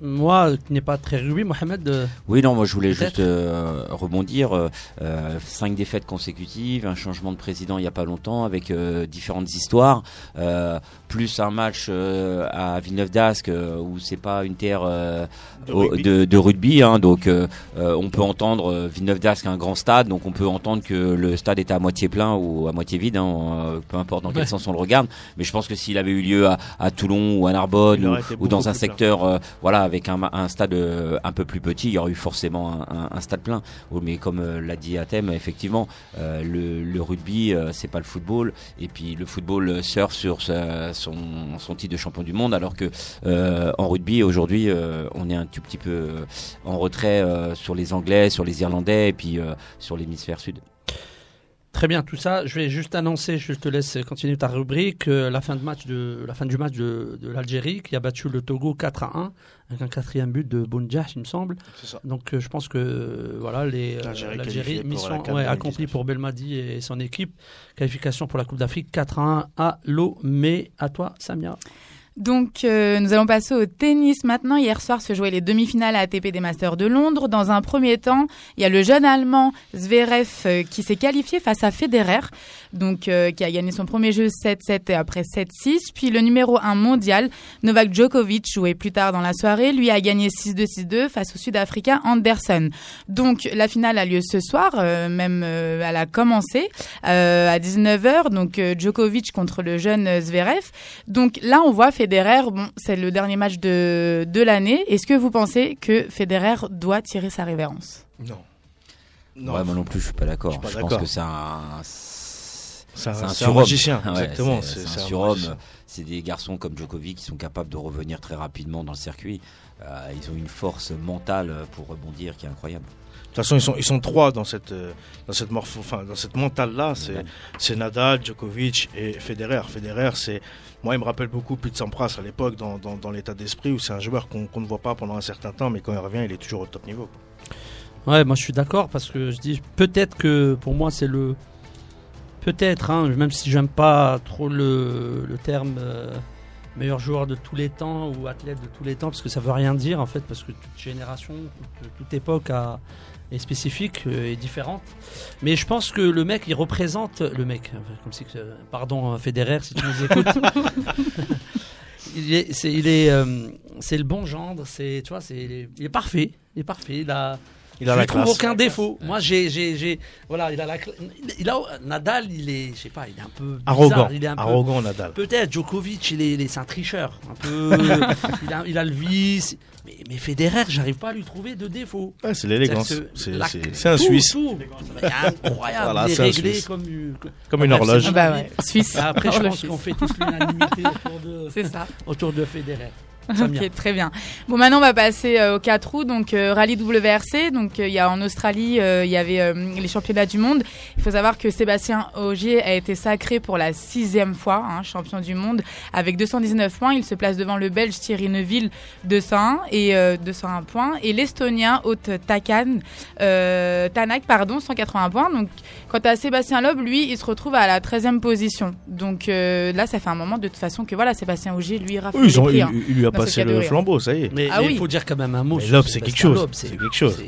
Speaker 2: moi, qui n'ai pas très rugby, Mohamed. Euh,
Speaker 3: oui, non, moi je voulais juste rebondir. cinq défaites consécutives, un changement de président il n'y a pas longtemps, avec différentes histoires plus un match euh, à Villeneuve d'Ascq euh, où c'est pas une terre euh, de rugby, hein, donc on peut entendre Villeneuve d'Ascq un grand stade, donc on peut entendre que le stade est à moitié plein ou à moitié vide, hein, peu importe dans quel sens on le regarde. Mais je pense que s'il avait eu lieu à, Toulon ou à Narbonne ou, dans un secteur, voilà, avec un, stade un peu plus petit, il y aurait eu forcément un, stade plein. Oh, mais comme l'a dit Athème, effectivement, le, le, rugby c'est pas le football, et puis le football surfe sur son, son titre de champion du monde, alors que euh, en rugby aujourd'hui, euh, on est un tout petit peu euh, en retrait sur les Anglais, sur les Irlandais et puis sur l'hémisphère sud.
Speaker 2: Très bien, tout ça. Je vais juste annoncer, je te laisse continuer ta rubrique, la fin de match de la fin du match de, de l'Algérie qui a battu le Togo 4 à 1 avec un quatrième but de Bounjah, il me semble. Donc euh, je pense que euh, voilà les euh, l'Algérie mission ouais, accomplie pour Belmadi et son équipe. Qualification pour la Coupe d'Afrique 4 à 1 à l'eau. Mais à toi, Samia.
Speaker 5: Donc, euh, nous allons passer au tennis maintenant. Hier soir se jouaient les demi-finales à ATP des Masters de Londres. Dans un premier temps, il y a le jeune Allemand Zverev euh, qui s'est qualifié face à Federer, donc euh, qui a gagné son premier jeu 7-7 et après 7-6. Puis le numéro 1 mondial, Novak Djokovic, joué plus tard dans la soirée, lui a gagné 6-2-6-2 face au Sud-Africain Anderson. Donc, la finale a lieu ce soir, même elle a commencé à 19h. Donc, Djokovic contre le jeune Zverev. Donc là, on voit Federer Federer, bon, c'est le dernier match de, de l'année. Est-ce que vous pensez que Federer doit tirer sa révérence?
Speaker 4: Non.
Speaker 3: Non. Ouais, moi non plus, je suis pas d'accord. Je, je pense que c'est un.
Speaker 4: C'est un, un, magicien, exactement.
Speaker 3: c'est un, surhomme. C'est des garçons comme Djokovic qui sont capables de revenir très rapidement dans le circuit. Euh, ils ont une force mentale pour rebondir qui est incroyable.
Speaker 4: De toute façon, ils sont, ils sont trois dans cette, dans cette, morpho, enfin, dans cette mentale-là. C'est, c'est Nadal, Djokovic et Federer. Federer, c'est, moi, il me rappelle beaucoup de Sampras à l'époque dans, dans, dans l'état d'esprit où c'est un joueur qu'on, qu'on ne voit pas pendant un certain temps, mais quand il revient, il est toujours au top niveau.
Speaker 2: Ouais, moi je suis d'accord parce que je dis peut-être que pour moi c'est le peut-être, hein, même si j'aime pas trop le, le terme euh, meilleur joueur de tous les temps ou athlète de tous les temps parce que ça veut rien dire en fait parce que toute génération, toute, toute époque a, est spécifique euh, et différente. Mais je pense que le mec il représente le mec, comme si pardon Federer si tu nous écoutes. il est, c'est, il est, euh, c'est le bon gendre, c'est, tu vois, c'est, il est, il est parfait, il est parfait, il a,
Speaker 4: il a je
Speaker 2: ne trouve aucun défaut. Moi, j'ai, j'ai, j'ai, voilà, il a la, il a, Nadal, il est, je sais pas, il est un peu bizarre,
Speaker 4: arrogant,
Speaker 2: il est un peu,
Speaker 4: arrogant Nadal.
Speaker 2: Peut-être Djokovic, il est, il est c'est un tricheur, un peu, il a, il a le vice. Mais, mais Federer, j'arrive pas à lui trouver de défaut.
Speaker 4: Ouais, c'est l'élégance. C'est, c'est, c'est un tout, Suisse.
Speaker 2: Tout. incroyable. voilà, il est réglé Suisse. comme,
Speaker 4: comme, comme une horloge.
Speaker 5: Ah bah ouais. Suisse.
Speaker 2: Après, je pense qu'on fait tous l'unanimité autour de,
Speaker 5: c'est ça.
Speaker 2: autour de Federer.
Speaker 5: Ok, très bien. Bon, maintenant on va passer euh, au 4 août, donc euh, rallye WRC. Donc euh, il y a en Australie, euh, il y avait euh, les championnats du monde. Il faut savoir que Sébastien Ogier a été sacré pour la sixième fois hein, champion du monde avec 219 points. Il se place devant le Belge Thierry Neuville 201 et 201 points et l'Estonien Haute Takan Tanak pardon 180 points. Donc quant à Sébastien Loeb, lui, il se retrouve à la 13e position. Donc là, ça fait un moment de toute façon que voilà, Sébastien Ogier lui rafle
Speaker 4: oui, ils ont,
Speaker 5: les prix, hein.
Speaker 4: il, il lui a passé le flambeau, ça y est.
Speaker 2: Mais,
Speaker 5: Ah
Speaker 2: mais
Speaker 5: oui.
Speaker 2: il faut dire quand même un mot.
Speaker 4: Loeb, c'est quelque chose. C'est quelque chose.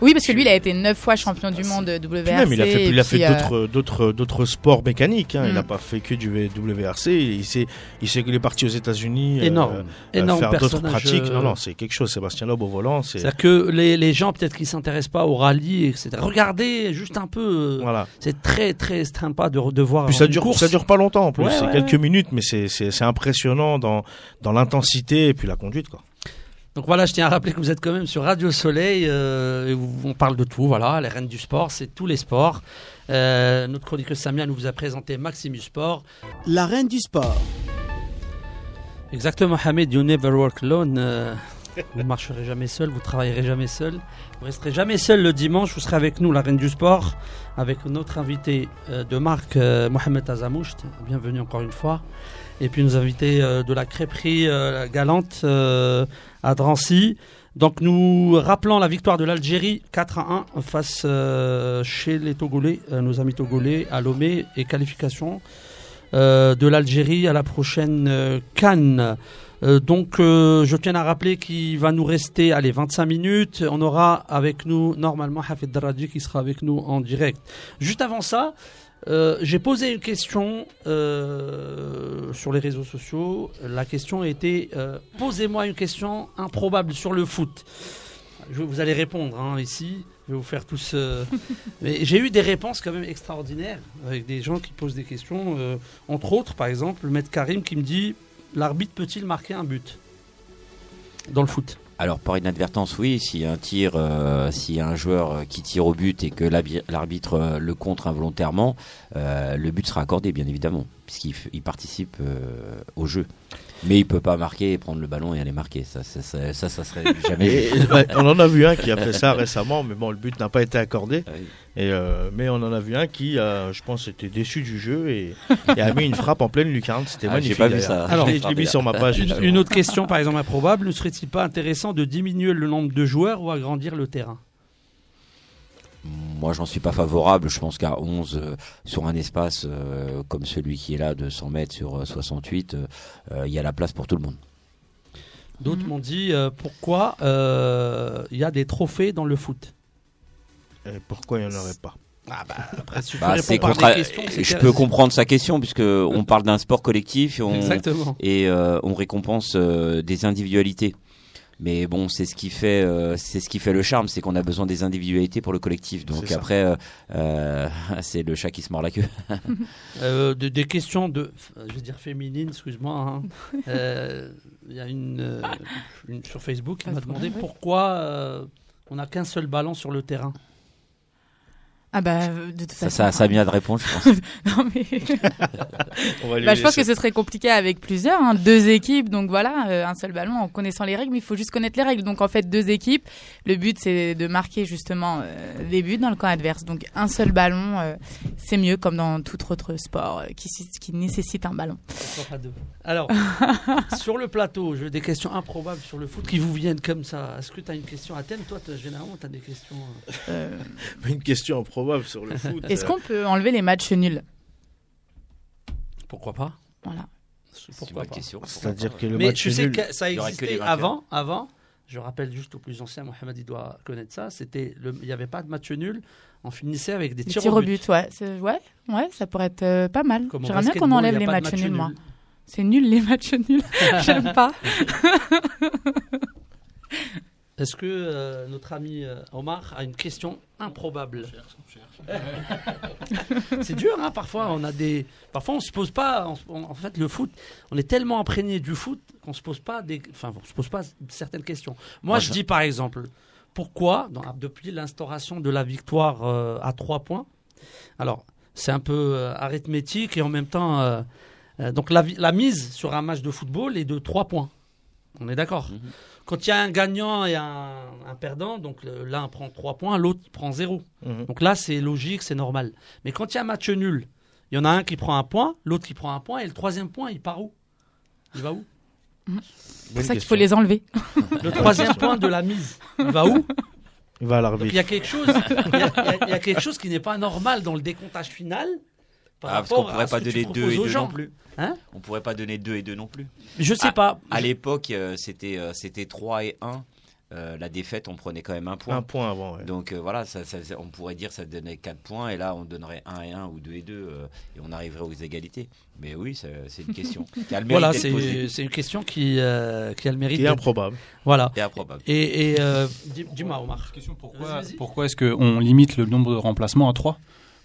Speaker 5: Oui, parce que lui, il a été neuf fois champion du monde WRC.
Speaker 4: Même, il a fait, il a fait
Speaker 5: euh,
Speaker 4: d'autres, d'autres, d'autres sports mécaniques. Hein. Il
Speaker 5: Mm.
Speaker 4: n'a pas fait que du WRC. Il s'est, il s'est, est parti aux États-Unis. euh,
Speaker 2: Énorme.
Speaker 4: euh,
Speaker 2: Énorme
Speaker 4: faire d'autres
Speaker 2: personnage,
Speaker 4: pratiques.
Speaker 2: euh,
Speaker 4: Non, non, c'est quelque chose. Sébastien Loeb au volant, c'est.
Speaker 2: C'est-à-dire que les, les gens, peut-être qui s'intéressent pas au rallye, etc. Regardez juste un peu. euh,
Speaker 4: Voilà.
Speaker 2: C'est très, très sympa de, de voir.
Speaker 4: Puis ça dure,
Speaker 2: course.
Speaker 4: ça dure pas longtemps en plus.
Speaker 2: Ouais,
Speaker 4: c'est
Speaker 2: ouais,
Speaker 4: quelques
Speaker 2: ouais.
Speaker 4: minutes, mais c'est, c'est, c'est impressionnant dans, dans l'intensité et puis la conduite, quoi.
Speaker 2: Donc voilà, je tiens à rappeler que vous êtes quand même sur Radio Soleil. euh, et on parle de tout, voilà. Les reines du sport, c'est tous les sports. Euh, notre chroniqueuse Samia nous vous a présenté Maximus Sport.
Speaker 1: La reine du sport.
Speaker 2: Exactement, Hamid, you never work alone. euh, vous ne marcherez jamais seul, vous travaillerez jamais seul. Vous resterez jamais seul le dimanche. Vous serez avec nous, la reine du sport, avec notre invité de marque, Mohamed Azamoucht. Bienvenue encore une fois. Et puis nos invités euh, de la crêperie euh, galante euh, à Drancy. Donc nous rappelons la victoire de l'Algérie 4 à 1 face chez les Togolais, nos amis Togolais à Lomé et qualification de l'Algérie à la prochaine Cannes. Donc je tiens à rappeler qu'il va nous rester allez 25 minutes. On aura avec nous normalement Hafid Daradi qui sera avec nous en direct. Juste avant ça, euh, j'ai posé une question euh, sur les réseaux sociaux. La question était euh, posez-moi une question improbable sur le foot. Je, vous allez répondre hein, ici. Je vais vous faire tous. Mais j'ai eu des réponses quand même extraordinaires avec des gens qui posent des questions. entre autres, par exemple, le maître Karim qui me dit l'arbitre peut-il marquer un but dans le foot?
Speaker 3: Alors par inadvertance, oui, a un tir, euh, un joueur euh, qui tire au but et que l'arbitre euh, le contre involontairement, le but sera accordé, bien évidemment, puisqu'il participe au jeu. Mais il peut pas marquer, prendre le ballon et aller marquer. Ça, ça, ça, ça, ça serait jamais.
Speaker 4: Ouais, on en a vu un qui a fait ça récemment, mais bon, le but n'a pas été accordé.
Speaker 3: Ah oui.
Speaker 4: Et euh, mais on en a vu un qui, euh, je pense, était déçu du jeu et, et a mis une frappe en pleine lucarne. C'était
Speaker 3: Ah, j'ai
Speaker 4: magnifique.
Speaker 3: pas vu ça.
Speaker 2: Alors,
Speaker 4: je l'ai- mis sur ma page.
Speaker 2: une, une autre question, par exemple, improbable ne serait-il pas intéressant de diminuer le nombre de joueurs ou agrandir le terrain?
Speaker 3: Moi, j'en suis pas favorable. Je pense qu'à 11, euh, sur un espace euh, comme celui qui est là de 100 mètres sur euh, 68, euh, euh, il y a la place pour tout le monde.
Speaker 2: D'autres m'ont dit euh, pourquoi euh, il y a des trophées dans le foot?
Speaker 4: Et pourquoi il n'y en aurait pas?
Speaker 2: Ah bah, après, si
Speaker 3: Bah, c'est contra- Je peux comprendre sa question puisque on parle d'un sport collectif et on,
Speaker 2: Exactement.
Speaker 3: et euh, on récompense euh, des individualités. Mais bon, c'est ce qui fait, euh, c'est ce qui fait le charme, c'est qu'on a besoin des individualités pour le collectif. Donc après, euh, euh, c'est le chat qui se mord la queue.
Speaker 2: Euh, de- des questions de, je vais dire féminines, excuse-moi. hein. Euh, Il y a une, euh, une sur Facebook qui m'a
Speaker 5: de
Speaker 2: demandé pourquoi euh, on n'a qu'un seul ballon sur le terrain.
Speaker 5: Ah bah euh, de toute
Speaker 3: Ça,
Speaker 5: façon.
Speaker 3: ça, ça a bien de répondre, je pense.
Speaker 5: Non, mais-
Speaker 4: On va lui
Speaker 5: Bah, je pense que ce serait compliqué avec plusieurs, hein, deux équipes, donc voilà, euh, un seul ballon en connaissant les règles, mais il faut juste connaître les règles. Donc en fait, deux équipes, le but c'est de marquer justement euh, les buts dans le camp adverse. Donc un seul ballon, euh, c'est mieux comme dans tout autre sport euh, qui, nécessite un ballon.
Speaker 2: Pourquoi pas deux Alors, sur le plateau, je veux des questions improbables sur le foot qui vous viennent comme ça. Est-ce que tu as une question à thème? Toi, généralement, tu as des questions.
Speaker 4: Une question improbable sur le foot.
Speaker 5: Est-ce qu'on peut enlever les matchs nuls
Speaker 2: Pourquoi pas
Speaker 5: Voilà.
Speaker 2: Pourquoi pas
Speaker 3: question.
Speaker 4: C'est-à-dire que le
Speaker 2: Mais
Speaker 4: match
Speaker 2: tu sais
Speaker 4: nul.
Speaker 2: que ça existait avant, avant. Je rappelle juste aux plus anciens, Mohamed il doit connaître ça. C'était, le- il n'y avait pas de match nul. On finissait avec des
Speaker 5: Les
Speaker 2: tirs, au but.
Speaker 5: ouais, ouais, ouais, ça pourrait être euh, pas mal.
Speaker 2: Au
Speaker 5: J'aimerais bien qu'on enlève les matchs
Speaker 2: match
Speaker 5: nuls,
Speaker 2: nul.
Speaker 5: moi. C'est nul les matchs nuls. J'aime pas.
Speaker 2: Est-ce que euh, notre ami euh, Omar a une question improbable C'est dur, hein, parfois. On a des, parfois on se pose pas. on se- on- en fait, le foot, on est tellement imprégné du foot qu'on se pose pas des, enfin, on se pose pas certaines questions. Moi,
Speaker 3: Moi,
Speaker 2: je
Speaker 3: ça-
Speaker 2: dis par exemple, pourquoi, dans- depuis l'instauration de la victoire euh, à trois points, alors c'est un peu euh, arithmétique et en même temps, euh, euh, donc la, vi- la mise sur un match de football est de trois points. On est d'accord?
Speaker 3: Mhm.
Speaker 2: Quand il y a un gagnant et un, un perdant, donc l'un prend 3 points, l'autre prend 0.
Speaker 4: Mhm.
Speaker 2: Donc là, c'est logique, c'est normal. Mais quand il y a un match nul, il y en a un qui prend un point, l'autre qui prend un point, et le troisième point, il part où? Il va où?
Speaker 5: C'est pour ça qu'il faut les enlever.
Speaker 2: Le troisième point de la mise, il va où?
Speaker 4: Il va à
Speaker 2: il
Speaker 4: l'arbitre.
Speaker 2: y a quelque chose, il y a, il y a- il y a quelque chose qui n'est pas normal dans le décomptage final. Par
Speaker 3: Ah, parce qu'on
Speaker 2: à
Speaker 3: pourrait pas donner deux et deux
Speaker 2: gens.
Speaker 3: non plus.
Speaker 2: Hein
Speaker 3: On pourrait pas donner deux et deux non plus.
Speaker 2: Je sais
Speaker 3: Ah,
Speaker 2: pas.
Speaker 3: À l'époque, euh, c'était euh, c'était 3 et 1. Euh, la défaite, on prenait quand même un point.
Speaker 4: Un point avant, ouais.
Speaker 3: Donc euh, voilà, ça, ça- ça- on pourrait dire que ça donnait 4 points et là on donnerait 1 et 1 ou 2 et 2 euh, et on arriverait aux égalités. Mais oui, c'est une question qui a le mérite
Speaker 2: Voilà, c'est une question qui, euh, qui a le mérite.
Speaker 4: Qui est
Speaker 2: d'être-
Speaker 4: improbable.
Speaker 2: Voilà.
Speaker 3: C'est improbable.
Speaker 2: Et, et euh, dis- dis-moi, Omar.
Speaker 6: Question, pourquoi,
Speaker 2: Vas-y, vas-y.
Speaker 6: pourquoi est-ce qu'on limite le nombre de remplacements à 3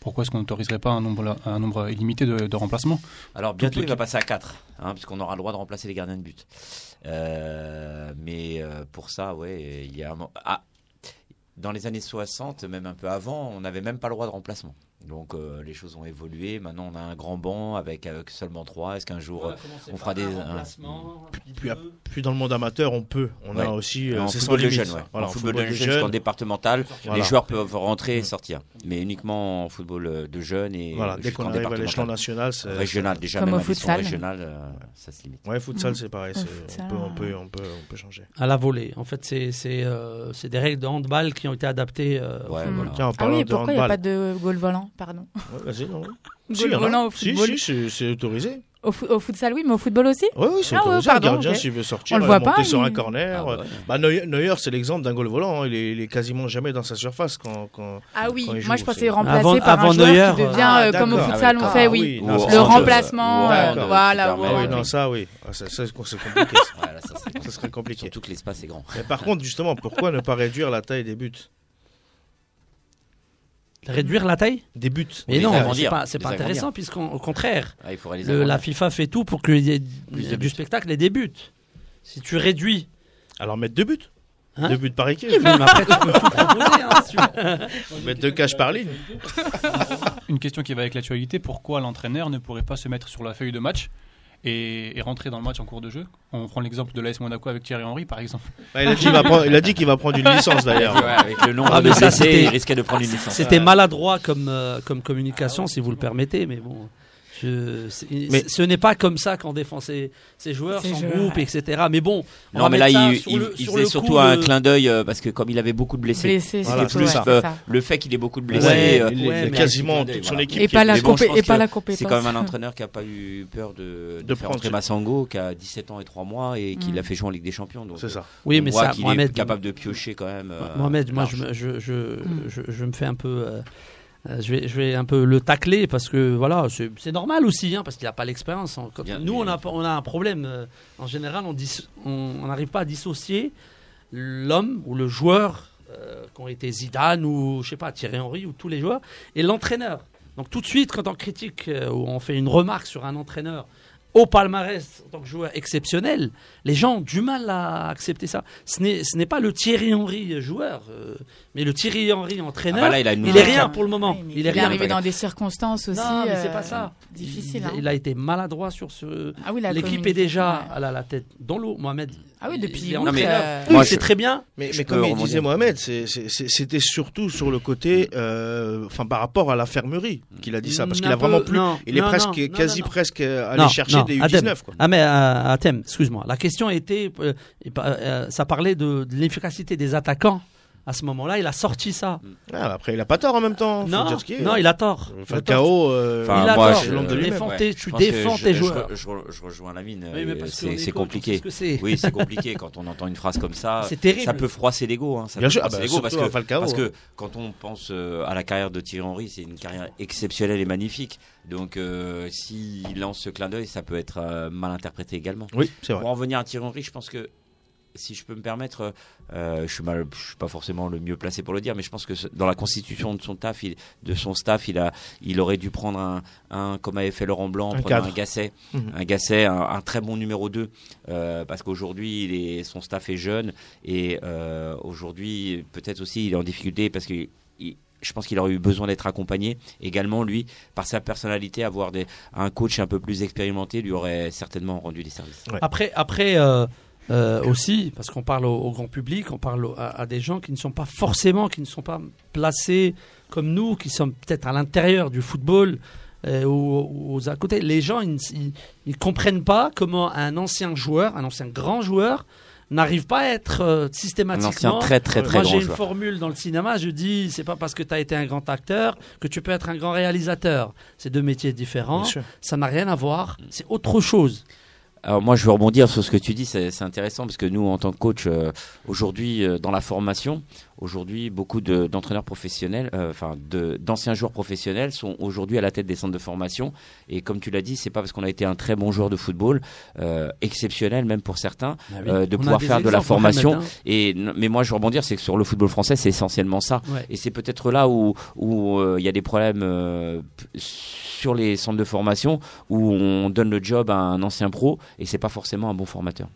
Speaker 6: Pourquoi est-ce qu'on n'autoriserait pas un nombre, un nombre illimité de, de remplacements
Speaker 3: Alors bientôt il va passer à 4, hein, puisqu'on aura le droit de remplacer les gardiens de but. Euh, mais euh, pour ça, ouais, il y a un ah, dans les années 60, même un peu avant, on n'avait même pas le droit de remplacement. Donc euh, les choses ont évolué. Maintenant, on a un grand banc avec, avec seulement 3. Est-ce qu'un jour, euh, on fera des- un-
Speaker 4: Puis, dans le monde amateur, on peut. On
Speaker 3: Ouais.
Speaker 4: a aussi. euh,
Speaker 3: en football de
Speaker 4: limite.
Speaker 3: jeunes, ouais.
Speaker 4: Voilà,
Speaker 3: en football, de jeunes, jusqu'en départemental,
Speaker 4: Voilà.
Speaker 3: les joueurs peuvent rentrer et sortir, mais uniquement en football euh, de jeunes et
Speaker 4: Voilà, dès qu'on arrive à l'échelon
Speaker 3: départemental.
Speaker 4: national, c'est.
Speaker 3: Régional, déjà
Speaker 5: Comme
Speaker 3: même
Speaker 5: au futsal.
Speaker 3: régional, euh, ça se limite.
Speaker 4: Ouais, futsal,
Speaker 5: Mhm.
Speaker 4: c'est pareil. On peut, on peut, on peut, on peut changer.
Speaker 2: À la volée. En fait, c'est c'est euh, c'est des règles de handball qui ont été adaptées. euh,
Speaker 3: Ouais,
Speaker 2: football.
Speaker 3: voilà.
Speaker 4: Tiens, en
Speaker 5: Ah oui,
Speaker 4: de
Speaker 5: pourquoi il n'y a pas de goal volant? Pardon.
Speaker 4: Ouais, vas-y, non. Si,
Speaker 5: volant au
Speaker 4: Si,
Speaker 5: football.
Speaker 4: si, c'est- c'est autorisé.
Speaker 5: Au, fo- au futsal, oui, mais au football aussi
Speaker 4: Oui, oui, c'est
Speaker 5: Ah ouais,
Speaker 4: autorisé.
Speaker 5: pardon,
Speaker 4: le gardien, s'il veut sortir,
Speaker 5: On le
Speaker 4: euh,
Speaker 5: voit
Speaker 4: monter
Speaker 5: pas,
Speaker 4: sur un corner.
Speaker 3: Ah,
Speaker 4: euh,
Speaker 3: ouais.
Speaker 4: Bah, Neuer, Neuer, c'est l'exemple d'un goal volant. hein. Il, est, il est quasiment jamais dans sa surface quand. quand...
Speaker 5: Ah oui,
Speaker 4: Quand il
Speaker 5: moi je pensais remplacer
Speaker 2: Avant-
Speaker 5: par
Speaker 2: avant
Speaker 5: un joueur
Speaker 2: Neuer,
Speaker 5: qui devient
Speaker 4: Ah,
Speaker 5: euh, comme au futsal, on
Speaker 3: Ah,
Speaker 5: fait,
Speaker 3: oui.
Speaker 5: oui.
Speaker 4: Non,
Speaker 5: Le remplacement, euh, voilà,
Speaker 4: Ah oui, non, ça, oui. Ah, ça, ça, c'est compliqué. ça
Speaker 3: serait
Speaker 4: compliqué.
Speaker 3: Surtout que l'espace est grand.
Speaker 4: Mais par contre, justement, pourquoi ne pas réduire la taille des buts?
Speaker 2: Réduire la taille
Speaker 4: Des buts.
Speaker 2: Mais non, c'est pas, pas intéressant, puisqu'au contraire,
Speaker 3: Ah, il
Speaker 2: le- la FIFA fait tout pour qu'il y ait du
Speaker 3: buts.
Speaker 2: spectacle et des buts. Si tu réduis.
Speaker 4: Alors, mettre deux buts.
Speaker 2: Hein
Speaker 4: deux buts par équipe.
Speaker 2: Oui, mais après, tu peux tout proposer. hein, tu
Speaker 4: mettre deux caches par ligne.
Speaker 6: Une question qui va avec l'actualité pourquoi l'entraîneur ne pourrait pas se mettre sur la feuille de match? Et, et rentrer dans le match en cours de jeu On prend l'exemple de l'AS Monaco avec Thierry Henry, par exemple.
Speaker 4: Il a dit qu'il va prendre- il a dit qu'il va prendre une licence d'ailleurs.
Speaker 3: Ouais, avec le nombre
Speaker 2: Ah,
Speaker 3: de blessés,
Speaker 2: c'était-
Speaker 3: il risquait de prendre une licence.
Speaker 2: C'était maladroit comme, euh, comme communication, si vous le permettez, mais bon. Je-
Speaker 4: Mais-
Speaker 2: ce n'est pas comme ça qu'on défend ses, ses joueurs,
Speaker 5: Ses
Speaker 2: son
Speaker 5: joueurs,
Speaker 2: groupe, etc. Mais bon, on
Speaker 3: Non, mais là, il,
Speaker 2: sur
Speaker 3: il-
Speaker 2: le-
Speaker 3: il
Speaker 2: sur
Speaker 3: faisait surtout
Speaker 2: coup,
Speaker 3: un
Speaker 2: euh,
Speaker 3: clin d'œil euh, parce que comme il avait beaucoup de blessés,
Speaker 5: Blessé,
Speaker 4: Voilà,
Speaker 5: ouais, c'est ça.
Speaker 3: le fait qu'il ait beaucoup de blessés,
Speaker 2: Ouais,
Speaker 3: euh,
Speaker 4: il
Speaker 2: ouais,
Speaker 4: quasiment toute son équipe.
Speaker 5: Et pas
Speaker 4: est-
Speaker 5: la,
Speaker 3: bon,
Speaker 5: compé- et pas la compétence.
Speaker 3: c'est quand même un entraîneur qui a pas eu peur de, de,
Speaker 4: De
Speaker 3: faire
Speaker 4: prendre
Speaker 3: entrer Massango, qui a 17 ans et 3 mois et qui
Speaker 5: Mm.
Speaker 3: l'a fait jouer en Ligue des Champions.
Speaker 4: C'est ça.
Speaker 2: Oui,
Speaker 3: on
Speaker 2: mais ça, Mohamed,
Speaker 3: est capable de piocher quand même. euh,
Speaker 2: Mohamed, moi,
Speaker 5: Mm.
Speaker 2: je me fais un peu. Euh, je, vais, je vais un peu le tacler parce que voilà, c'est normal aussi, hein, parce qu'il n'a pas l'expérience. hein. Nous, on a, on a un problème. euh, en général, on n'arrive pas à dissocier l'homme ou le joueur euh, qui ont été Zidane ou je sais pas Thierry Henry ou tous les joueurs et l'entraîneur. Donc tout de suite, quand on critique euh, ou on fait une remarque sur un entraîneur au palmarès en tant que joueur exceptionnel, les gens ont du mal à accepter ça. Ce n'est pas le Thierry Henry joueur, euh, mais le Thierry Henry entraîneur. Ah bah il, est rien pour le moment.
Speaker 5: il, est, arrivé dans des circonstances aussi.
Speaker 2: Non, mais c'est pas ça.
Speaker 5: Difficile.
Speaker 2: Il,
Speaker 5: hein.
Speaker 2: a été maladroit sur ce. Ah oui, L'équipe est déjà à la, tête dans l'eau. Mohamed,
Speaker 5: ah oui, depuis
Speaker 2: non, mais, euh... Moi, c'est très bien.
Speaker 4: Mais, mais comme il disait Mohamed, c'était surtout sur le côté, euh, enfin par rapport à l'infirmerie qu'il a dit ça, parce qu'il a vraiment plus. il est presque, quasi presque allé chercher des U19. Quoi.
Speaker 2: Ah mais à, thème, excuse-moi. La question était, euh, euh, ça parlait de l'efficacité des attaquants à ce moment-là, il a sorti ça.
Speaker 4: Ah, après, il a pas tort en même temps.
Speaker 2: Non, non, il a tort.
Speaker 4: Enfin, le chaos.
Speaker 2: Euh, il a tort. tu défends tes joueurs.
Speaker 3: Je, rejoins la mine. c'est compliqué. oui, c'est compliqué quand on entend une phrase comme ça.
Speaker 2: C'est terrible.
Speaker 3: Ça peut froisser l'ego. Hein,
Speaker 4: Bien sûr, ah bah,
Speaker 3: parce que parce que quand on pense euh, à la carrière de Thierry Henry, c'est une carrière exceptionnelle et magnifique. Donc, euh, s'il lance ce clin d'œil, ça peut être mal interprété également.
Speaker 4: Oui, c'est vrai.
Speaker 3: Pour en revenir à Thierry Henry, je pense que si je peux me permettre, euh, je suis mal, je suis pas forcément le mieux placé pour le dire, mais je pense que dans la constitution de son staff, il, de son staff, il a, il aurait dû prendre un, un comme avait fait Laurent Blanc, un, prendre un Gasset, mhm. un Gasset, un, très bon numéro 2 euh, parce qu'aujourd'hui, son staff est jeune et euh, aujourd'hui, peut-être aussi, il est en difficulté parce que je pense qu'il aurait eu besoin d'être accompagné. Également, lui, par sa personnalité, avoir des, un coach un peu plus expérimenté lui aurait certainement rendu des services.
Speaker 2: Après, après euh, euh, aussi, parce qu'on parle au, grand public, on parle à, des gens qui ne sont pas forcément, qui ne sont pas placés comme nous, qui sommes peut-être à l'intérieur du football euh, ou, aux à côté. Les gens, ils ne comprennent pas comment un ancien joueur, un ancien grand joueur, n'arrive pas à être euh, systématiquement.
Speaker 3: Un très très très
Speaker 2: Moi, j'ai une formule dans le cinéma. Je dis, c'est pas parce que tu as été un grand acteur que tu peux être un grand réalisateur. C'est deux métiers différents. Ça n'a rien à voir. C'est autre chose.
Speaker 3: Alors moi, je veux rebondir sur ce que tu dis. C'est intéressant parce que nous, en tant que coach, euh, aujourd'hui, euh, dans la formation, aujourd'hui, beaucoup d'entraîneurs professionnels, euh, enfin d'anciens joueurs professionnels, sont aujourd'hui à la tête des centres de formation. Et comme tu l'as dit, c'est pas parce qu'on a été un très bon joueur de football, exceptionnel même pour certains, ah de pouvoir faire de la formation. Et mais moi, je veux rebondir, c'est que sur le football français, c'est essentiellement ça. Et c'est peut-être là où où il y a des problèmes sur les centres de formation où on donne le job à un ancien pro et c'est pas forcément un bon formateur.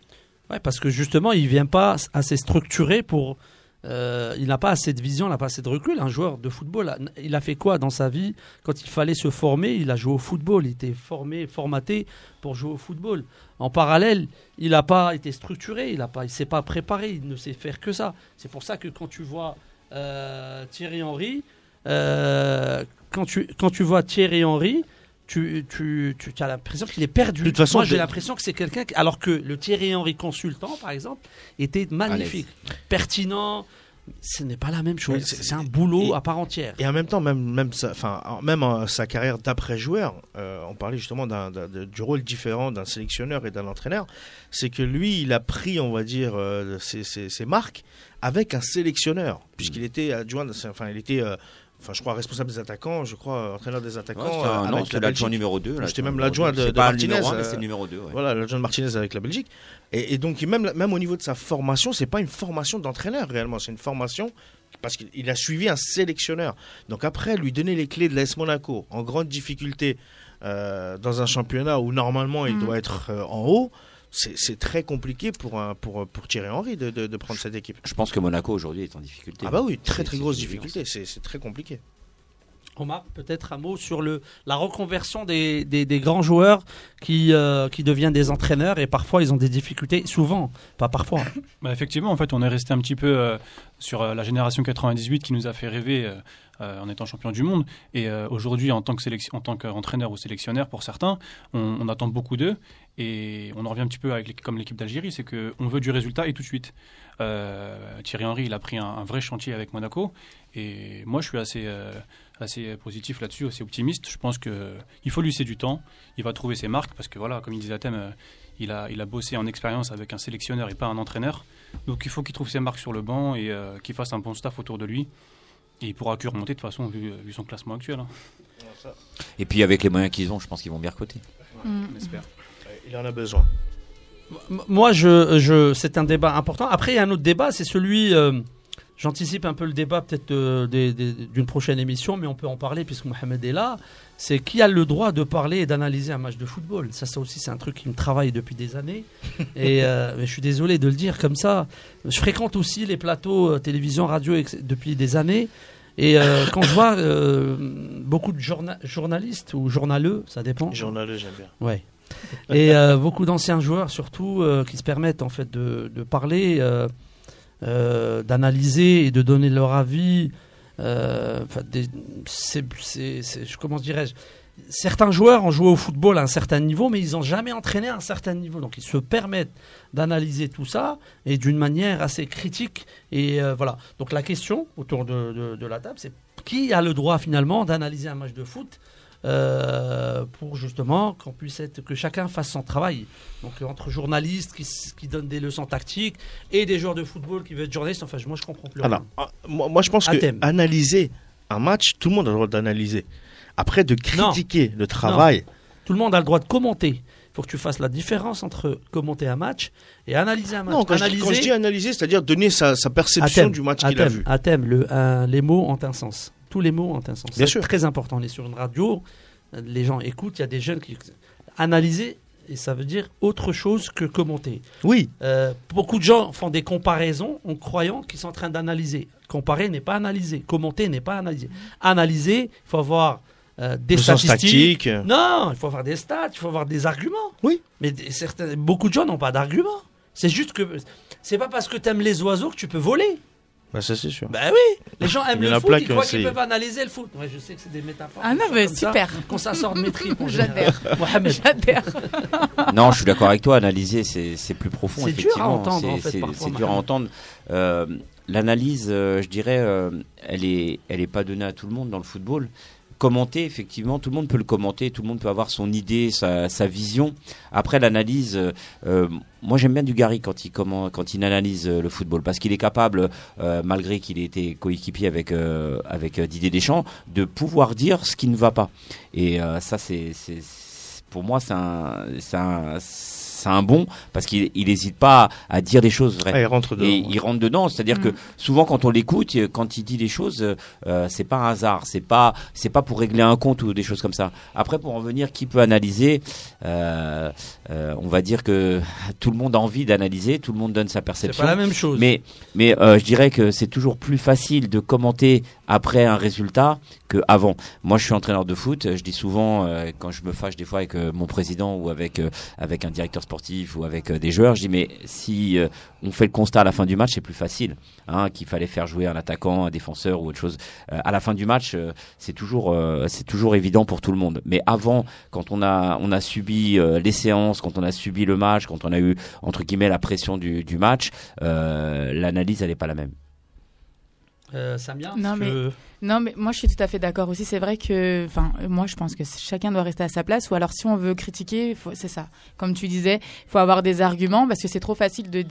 Speaker 2: Ouais, parce que justement, il vient pas assez structuré pour. Euh, il n'a pas assez de vision, il n'a pas assez de recul. Un joueur de football, il a fait quoi dans sa vie Quand il fallait se former, il a joué au football. Il était formé, formaté pour jouer au football. En parallèle, il n'a pas été structuré, il ne s'est pas préparé, il ne sait faire que ça. C'est pour ça que quand tu vois euh, Thierry Henry, euh, quand, tu, quand tu vois Thierry Henry, tu, tu, tu as l'impression qu'il est perdu.
Speaker 4: De toute façon,
Speaker 2: Moi, j'ai l'impression que c'est quelqu'un. Alors que le Thierry Henry consultant, par exemple, était magnifique, pertinent. Ce n'est pas la même chose. c'est un boulot à part entière.
Speaker 4: Et en même temps, même, même, sa, même sa carrière d'après-joueur, euh, on parlait justement du rôle différent d'un sélectionneur et d'un entraîneur. C'est que lui, il a pris, on va dire, euh, ses, ses, marques avec un sélectionneur, puisqu'il était adjoint, enfin, il était euh, Enfin, je crois responsable des attaquants, je crois entraîneur des attaquants.
Speaker 3: Euh, non, c'était l'adjoint numéro 2.
Speaker 4: J'étais même l'adjoint de, de Martinez.
Speaker 3: c'est le numéro 2. Euh,
Speaker 4: voilà, l'adjoint de Martinez avec la Belgique. Et, donc, même, même au niveau de sa formation, c'est pas une formation d'entraîneur réellement, c'est une formation parce qu'il a suivi un sélectionneur. Donc après, lui donner les clés de l'AS Monaco en grande difficulté euh, dans un championnat où normalement il mm. doit être en haut c'est très compliqué pour, pour, pour Thierry Henry de, de, prendre cette équipe.
Speaker 3: Je pense que Monaco aujourd'hui est en difficulté.
Speaker 4: Ah bah oui, très très grosse difficulté, c'est très compliqué.
Speaker 2: Omar, peut-être un mot sur la reconversion des, grands joueurs qui, euh, qui deviennent des entraîneurs et parfois ils ont des difficultés, souvent, pas parfois.
Speaker 6: Bah effectivement, en fait, on est resté un petit peu euh, sur euh, la génération 98 qui nous a fait rêver en étant champion du monde. Et aujourd'hui, en tant qu'entraîneur ou sélectionneur, pour certains, on, attend beaucoup d'eux. Et on en revient un petit peu comme l'équipe d'Algérie, c'est qu'on veut du résultat et tout de suite. Euh, Thierry Henry, il a pris un, vrai chantier avec Monaco. Et moi, je suis assez, euh, assez positif là-dessus, assez optimiste. Je pense qu'il faut lui laisser du temps. Il va trouver ses marques parce que, voilà, comme il disait à thème, euh, il a, il a bossé en expérience avec un sélectionneur et pas un entraîneur. Donc il faut qu'il trouve ses marques sur le banc et qu'il fasse un bon staff autour de lui. Et il pourra que remonter de toute façon, vu, son classement actuel. Hein.
Speaker 3: Et puis avec les moyens qu'ils ont, je pense qu'ils vont bien recoter.
Speaker 4: Mm. On espère. Il en a besoin.
Speaker 2: Moi, je, je, c'est un débat important. Après, il y a un autre débat, c'est celui. Euh, j'anticipe un peu le débat peut-être d'une prochaine émission, mais on peut en parler puisque Mohamed est là. C'est qui a le droit de parler et d'analyser un match de football. Ça, ça aussi, c'est un truc qui me travaille depuis des années. Et euh, je suis désolé de le dire comme ça. Je fréquente aussi les plateaux euh, télévision, radio depuis des années. Et quand je vois beaucoup de journalistes ou journaleux, ça dépend.
Speaker 4: Journaleux, j'aime bien.
Speaker 2: Ouais. Et euh, beaucoup d'anciens joueurs surtout euh, qui se permettent en fait de, parler, euh, d'analyser et de donner leur avis. comment dirais-je Certains joueurs ont joué au football à un certain niveau, mais ils n'ont jamais entraîné à un certain niveau. Donc ils se permettent d'analyser tout ça et d'une manière assez critique. Et voilà. Donc la question autour de la table, c'est qui a le droit finalement d'analyser un match de foot euh, pour justement qu'on puisse être que chacun fasse son travail. Donc entre journalistes qui, qui donnent des leçons tactiques et des joueurs de football qui veulent être journalistes, enfin moi je comprends plus.
Speaker 4: Alors, ah, moi, je pense que analyser un match, tout le monde a le droit d'analyser. Après de critiquer le travail.
Speaker 2: Tout le monde a le droit de commenter. Il faut que tu fasses la différence entre commenter un match et analyser un match.
Speaker 4: Non, quand, je, dis, analyser, c'est-à-dire donner sa, perception du match qu'il a vu.
Speaker 2: À thème, le, les mots ont un sens. Tous les mots ont un sens. C'est très important. On est sur une radio, les gens écoutent, il y a des jeunes qui analyser et ça veut dire autre chose que commenter.
Speaker 4: Oui.
Speaker 2: Euh, beaucoup de gens font des comparaisons en croyant qu'ils sont en train d'analyser. Comparer n'est pas analyser. Commenter n'est pas analyser. Analyser, il faut avoir euh, des statistiques. Non, il faut avoir des stats, il faut avoir des arguments.
Speaker 4: Oui.
Speaker 2: Mais certains, beaucoup de gens n'ont pas d'arguments. C'est juste que c'est pas parce que tu aimes les oiseaux que tu peux voler.
Speaker 4: Bah ça c'est sûr.
Speaker 2: Bah oui, les gens aiment le foot, ils croient qu'ils peuvent analyser le foot. Ouais, je sais que c'est des métaphores.
Speaker 5: Ah non, mais super.
Speaker 2: Quand ça sort de mes tripes,
Speaker 5: j'adhère. J'adhère.
Speaker 3: non, je suis d'accord avec toi. Analyser, c'est plus profond.
Speaker 2: C'est dur à entendre. En fait,
Speaker 3: c'est dur à entendre. Euh, L'analyse, euh, je dirais, euh, elle est, elle est pas donnée à tout le monde dans le football commenter, effectivement, tout le monde peut le commenter, tout le monde peut avoir son idée, sa, vision. Après l'analyse, euh, euh moi j'aime bien Dugarry quand il quand il analyse euh, le football parce qu'il est capable, euh, malgré qu'il ait été coéquipier avec avec Didier Deschamps, de pouvoir dire ce qui ne va pas. Et ça c'est pour moi c'est un, un c'est un bon parce qu'il n'hésite pas à dire des choses vraies.
Speaker 4: Ah, il rentre dedans.
Speaker 3: Et il rentre dedans, c'est-à-dire que mm. souvent quand on l'écoute, quand il dit des choses, euh, c'est pas un hasard, c'est pas c'est pas pour régler un compte ou des choses comme ça. Après, pour en venir, qui peut analyser euh, euh, On va dire que tout le monde a envie d'analyser, tout le monde donne sa perception.
Speaker 2: C'est pas la même chose.
Speaker 3: Mais mais euh, je dirais que c'est toujours plus facile de commenter après un résultat que avant. Moi, je suis entraîneur de foot. Je dis souvent euh, quand je me fâche des fois avec mon président ou avec avec un directeur sportif ou avec des joueurs, je dis mais si on fait le constat à la fin du match, c'est plus facile. Hein, qu'il fallait faire jouer un attaquant, un défenseur ou autre chose. à la fin du match, c'est toujours c'est toujours évident pour tout le monde. Mais avant, quand on a on a subi les séances, quand on a subi le match, quand on a eu entre guillemets la pression du, du match, l'analyse elle n'est pas la même.
Speaker 2: Euh, Samia,
Speaker 5: non, mais, non, mais moi je suis tout à fait d'accord aussi. C'est vrai que, enfin, moi je pense que chacun doit rester à sa place. Ou alors si on veut critiquer, c'est ça. Comme tu disais, il faut avoir des arguments parce que c'est trop facile de,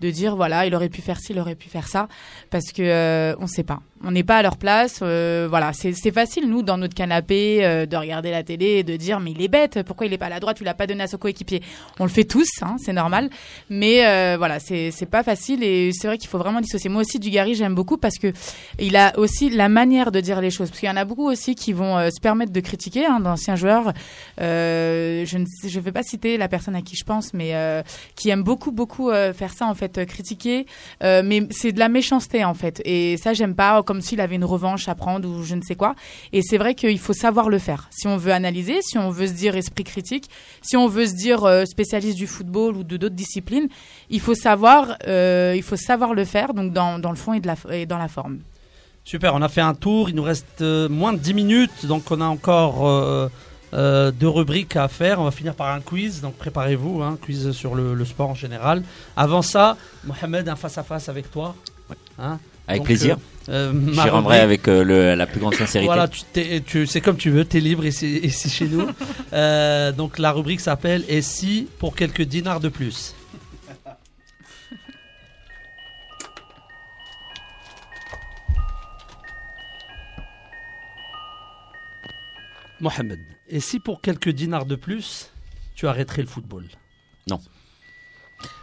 Speaker 5: de dire voilà, il aurait pu faire ci, il aurait pu faire ça, parce que euh, on ne sait pas. On n'est pas à leur place. Euh, voilà, c'est facile nous dans notre canapé euh, de regarder la télé et de dire mais il est bête. Pourquoi il est pas à la droite? Tu l'as pas donné à son coéquipier. On le fait tous, hein, c'est normal. Mais voilà, c'est pas facile et c'est vrai qu'il faut vraiment dissocier. Moi aussi, Dugarry, j'aime beaucoup parce que il a aussi la manière de dire les choses. Parce qu'il y en a beaucoup aussi qui vont se permettre de critiquer hein, d'anciens joueurs. je ne je vais pas citer la personne à qui je pense, mais qui aime beaucoup beaucoup faire ça en fait euh, critiquer, euh, mais c'est de la méchanceté en fait. Et ça, j'aime pas, comme s'il avait une revanche à prendre ou je ne sais quoi. Et c'est vrai qu'il faut savoir le faire. Si on veut analyser, si on veut se dire esprit critique, si on veut se dire euh, spécialiste du football ou de d'autres disciplines, il faut savoir, il faut savoir le faire. Donc dans, dans le fond et, de la, et dans la forme.
Speaker 2: Super, on a fait un tour, il nous reste moins de 10 minutes, donc on a encore euh, deux rubriques à faire. On va finir par un quiz, donc préparez-vous, un hein, quiz sur le, sport en général. Avant ça, Mohamed, un face-à-face avec toi.
Speaker 3: Hein avec plaisir. Euh, euh J'y rendrai avec euh, la plus grande sincérité.
Speaker 2: Voilà, tu, tu c'est comme tu veux, tu es libre ici, ici chez nous. donc la rubrique s'appelle Et si pour quelques dinars de plus? Mohamed, et si pour quelques dinars de plus, tu arrêterais le football?
Speaker 3: Non.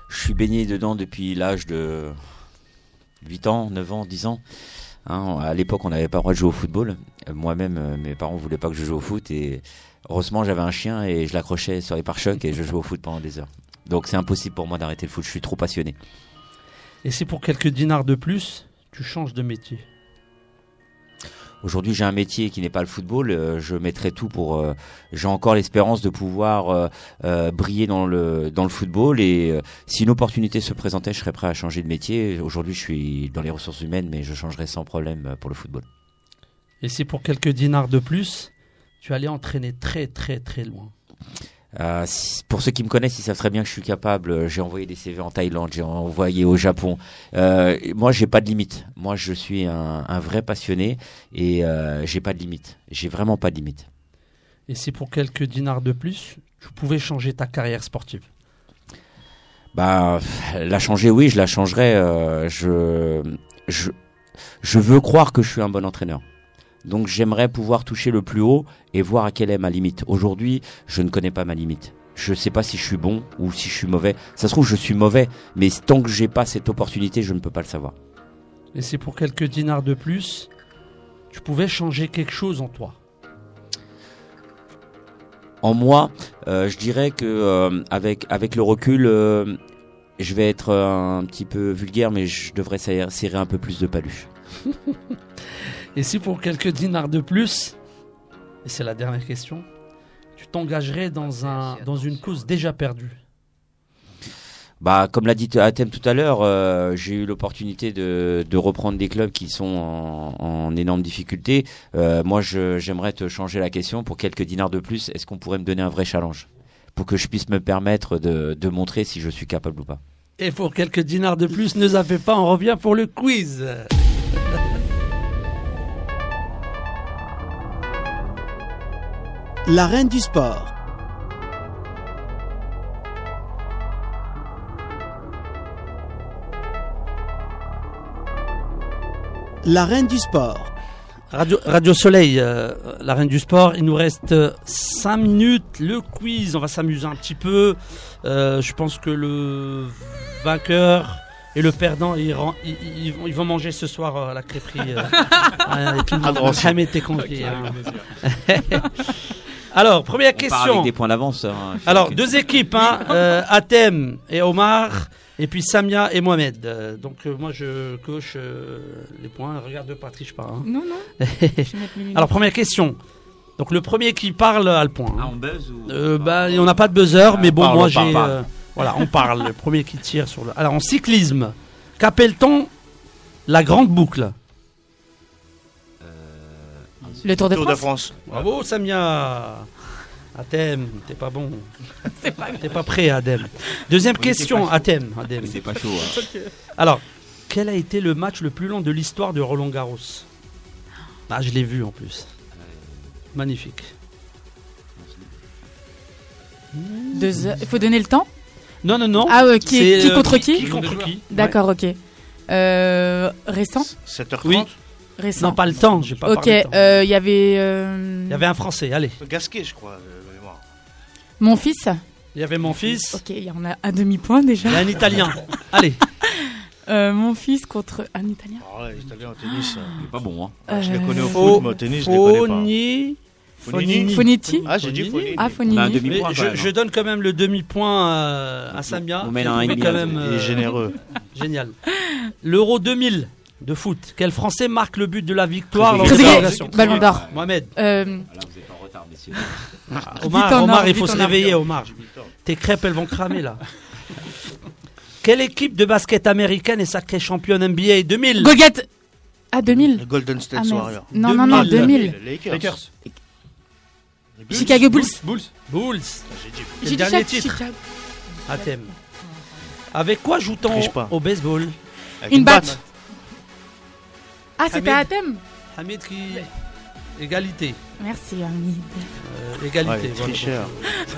Speaker 3: suis baigné dedans depuis l'âge de 8 ans, 9 ans, 10 ans. Hein, à l'époque, on n'avait pas le droit de jouer au football. Euh, Moi-même, euh, mes parents voulaient pas que je joue au foot et heureusement, j'avais un chien et je l'accrochais sur les pare-chocs et je jouais au foot pendant des heures. Donc c'est impossible pour moi d'arrêter le foot. Je suis trop passionné.
Speaker 2: Et si pour quelques dinars de plus, tu changes de métier?
Speaker 3: Aujourd'hui, j'ai un métier qui n'est pas le football. euh, je mettrai tout pour. euh, j'ai encore l'espérance de pouvoir euh, briller dans le dans le football. Et si une opportunité se présentait, je serais prêt à changer de métier. Aujourd'hui, je suis dans les ressources humaines, mais je changerai sans problème pour le football.
Speaker 2: Et si pour quelques dinars de plus, tu allais entraîner très très très loin
Speaker 3: Euh, si- pour ceux qui me connaissent, ils savent très bien que je suis capable. euh, J'ai envoyé des CV en Thaïlande, j'ai envoyé au Japon. Euh, moi, j'ai pas de limite. Moi, je suis un, un vrai passionné et euh, j'ai pas de limite. J'ai vraiment pas de limite.
Speaker 2: Et si pour quelques dinars de plus, tu pouvais changer ta carrière sportive?
Speaker 3: Bah, la changer, oui, je la changerai. euh, je, je, je veux croire que je suis un bon entraîneur. Donc, j'aimerais pouvoir toucher le plus haut et voir à quelle est ma limite. Aujourd'hui, je ne connais pas ma limite. Je sais pas si je suis bon ou si je suis mauvais. Ça se trouve, je suis mauvais, mais tant que j'ai pas cette opportunité, je ne peux pas le savoir.
Speaker 2: Et si pour quelques dinars de plus, tu pouvais changer quelque chose en toi?
Speaker 3: En moi, euh, je dirais que euh, avec avec le recul, euh, je vais être un petit peu vulgaire, mais je devrais serrer serrer un peu plus de paluche.
Speaker 2: Et si pour quelques dinars de plus, et c'est la dernière question, tu t'engagerais dans, un, dans une cause déjà perdue?
Speaker 3: Bah, comme l'a dit Athème tout à l'heure, euh, j'ai eu l'opportunité de, de reprendre des clubs qui sont en, en énorme difficulté. Euh, moi, je- j'aimerais te changer la question pour quelques dinars de plus. Est-ce qu'on pourrait me donner un vrai challenge? Pour que je puisse me permettre de, de montrer si je suis capable ou pas
Speaker 2: Et pour quelques dinars de plus, ne zappez pas, on revient pour le quiz.
Speaker 1: La reine du sport. La reine du sport.
Speaker 2: Radio, Radio Soleil, euh, la reine du sport, il nous reste 5 minutes. Le quiz, on va s'amuser un petit peu. Euh, je pense que le vainqueur et le perdant, ils, ren- ils- ils vont, ils vont manger ce soir euh, à la crêperie. euh, et tout le monde-
Speaker 4: Adresse.
Speaker 2: Jamais été convié, hein. Alors, première
Speaker 3: On part
Speaker 2: question.
Speaker 3: avec des points d'avance. hein.
Speaker 2: Alors, deux équipes, hein, euh, Athème et Omar, et puis Samia et Mohamed. Euh, donc, euh, moi, je coche euh, les points. Regarde pas, triche pas. hein.
Speaker 5: Non, non.
Speaker 2: Alors, première question. Donc, le premier qui parle a le point. hein.
Speaker 3: Ah, on buzz ou
Speaker 2: Euh, bah, on n'a pas de buzzer, mais bon,
Speaker 3: parle,
Speaker 2: moi, j'ai. euh, voilà, on parle. le premier qui tire sur le. Alors, en cyclisme, qu'appelle-t-on la grande boucle?
Speaker 5: Le Tour de
Speaker 4: Tour de
Speaker 5: France.
Speaker 4: France.
Speaker 2: Bravo, Samia Athème, t'es pas bon. T'es pas prêt, Adem. Deuxième question, Athème. Adem.
Speaker 3: C'est pas chaud. hein.
Speaker 2: Alors, quel a été le match le plus long de l'histoire de Roland Garros? Ah, je l'ai vu en plus. Magnifique.
Speaker 5: Deux heures. Il faut donner le temps?
Speaker 2: Non, non, non.
Speaker 5: Ah, ouais, qui,
Speaker 2: euh,
Speaker 5: contre qui,
Speaker 2: Qui contre qui?
Speaker 5: D'accord, ok. Euh, récent?
Speaker 4: 7h30.
Speaker 2: Oui.
Speaker 5: Récent.
Speaker 2: Non, pas le temps, j'ai pas
Speaker 5: ok,
Speaker 2: temps.
Speaker 5: euh, il y avait euh,
Speaker 2: Il y avait un Français, allez.
Speaker 4: Gasquet, je crois. euh, de mémoire.
Speaker 5: mon fils.
Speaker 2: Il y avait mon fils.
Speaker 5: Ok, il y en a un demi-point déjà.
Speaker 2: Il y a un Italien. Allez.
Speaker 5: Euh, mon fils contre un Italien.
Speaker 4: Oh, les Italiens au tennis. euh,
Speaker 3: C'est pas bon. Hein.
Speaker 4: ah, je les
Speaker 5: Euh,
Speaker 4: connais au
Speaker 2: Fo-
Speaker 4: foot, mais au tennis, je les connais pas.
Speaker 2: Foni.
Speaker 4: Fonini.
Speaker 5: Foniti
Speaker 4: Ah, j'ai dit Fonini.
Speaker 5: Ah,
Speaker 3: On a un
Speaker 5: Fonini.
Speaker 3: demi- point,
Speaker 2: je, je
Speaker 3: hein.
Speaker 2: donne quand même le demi-point euh, à Samia.
Speaker 3: on mène un
Speaker 2: quand
Speaker 3: hein.
Speaker 2: même,
Speaker 4: Il est
Speaker 2: euh,
Speaker 4: généreux.
Speaker 2: Génial. L'Euro 2000 de foot. Quel Français marque le but de la victoire lors de
Speaker 5: Ballon d'or.
Speaker 2: Mohamed.
Speaker 5: Euh,
Speaker 3: Là, vous êtes en retard, messieurs.
Speaker 2: Omar, Omar il faut se réveiller, Omar. Tes crêpes, elles vont cramer là. Quelle équipe de basket américaine est sacrée championne NBA 2000
Speaker 5: Golgat. Ah, 2000.
Speaker 4: Le Golden State
Speaker 5: Ah.
Speaker 4: Warriors.
Speaker 5: Non, non, non,
Speaker 2: 2000.
Speaker 5: 2000.
Speaker 4: Les Lakers. Bulls.
Speaker 5: Chicago Bulls.
Speaker 6: Bulls.
Speaker 2: Bulls.
Speaker 4: J'ai dit.
Speaker 2: Dernier
Speaker 5: Chicago.
Speaker 2: titre.
Speaker 5: Chicago.
Speaker 2: À thème. Avec quoi joue-t-on au baseball
Speaker 4: Avec
Speaker 5: Une batte. Ah, c'était à thème.
Speaker 2: Hamid qui. Égalité.
Speaker 5: Merci, Hamid.
Speaker 2: Euh, égalité.
Speaker 4: Ouais,
Speaker 2: voilà.
Speaker 4: tricheur.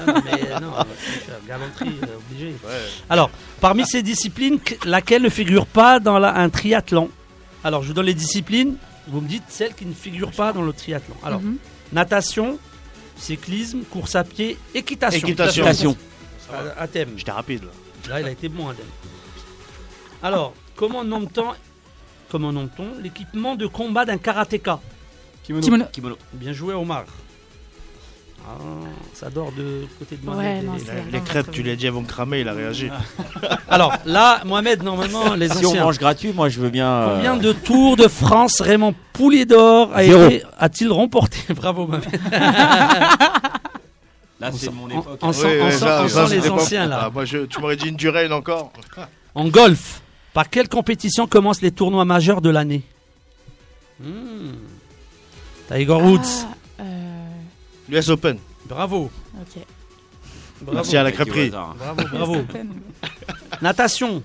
Speaker 2: Ah, non, mais non, tricheur, galanterie, euh, obligé.
Speaker 4: Ouais.
Speaker 2: Alors, parmi ces disciplines, que- laquelle ne figure pas dans la- un triathlon? Alors, je vous donne les disciplines. Vous me dites celles qui ne figurent pas dans le triathlon. Alors,
Speaker 5: Mhm.
Speaker 2: natation, cyclisme, course à pied, équitation.
Speaker 4: Équitation.
Speaker 2: À, à thème.
Speaker 4: J'étais rapide là.
Speaker 2: Là, il a été bon, Adem. Alors, comment nomme-t-on comment nomme-t-on l'équipement de combat d'un karatéka
Speaker 5: Kimono.
Speaker 3: Kimono.
Speaker 2: Bien joué, Omar. Ah, ça dort de côté de moi.
Speaker 5: Ouais, non,
Speaker 4: Les,
Speaker 5: vraiment
Speaker 4: crêpes, tu les dit, elles vont cramer, il a réagi.
Speaker 2: Alors, là, Mohamed, normalement, les
Speaker 3: Si on
Speaker 2: anciens.
Speaker 3: mange gratuit, moi je veux bien. euh,
Speaker 2: Combien de tours de France Raymond Poulier d'Or a
Speaker 3: Zéro.
Speaker 2: été- a-t-il remporté Bravo, Mohamed.
Speaker 3: Là, c'est
Speaker 2: On-
Speaker 3: mon
Speaker 2: on-
Speaker 3: époque.
Speaker 2: on sent-
Speaker 4: Oui,
Speaker 2: on
Speaker 4: oui,
Speaker 2: sent-
Speaker 4: ça-
Speaker 2: on
Speaker 4: ça,
Speaker 2: sent les
Speaker 4: pas-
Speaker 2: anciens, là.
Speaker 4: Ah, moi, je- tu m'aurais dit une durée encore.
Speaker 2: En golf, par quelle compétition commencent les tournois majeurs de l'année Hmm. Tiger Woods.
Speaker 5: Ah, euh,
Speaker 4: L'US Open.
Speaker 2: Bravo.
Speaker 4: Merci à la crêperie.
Speaker 2: Bravo. Natation.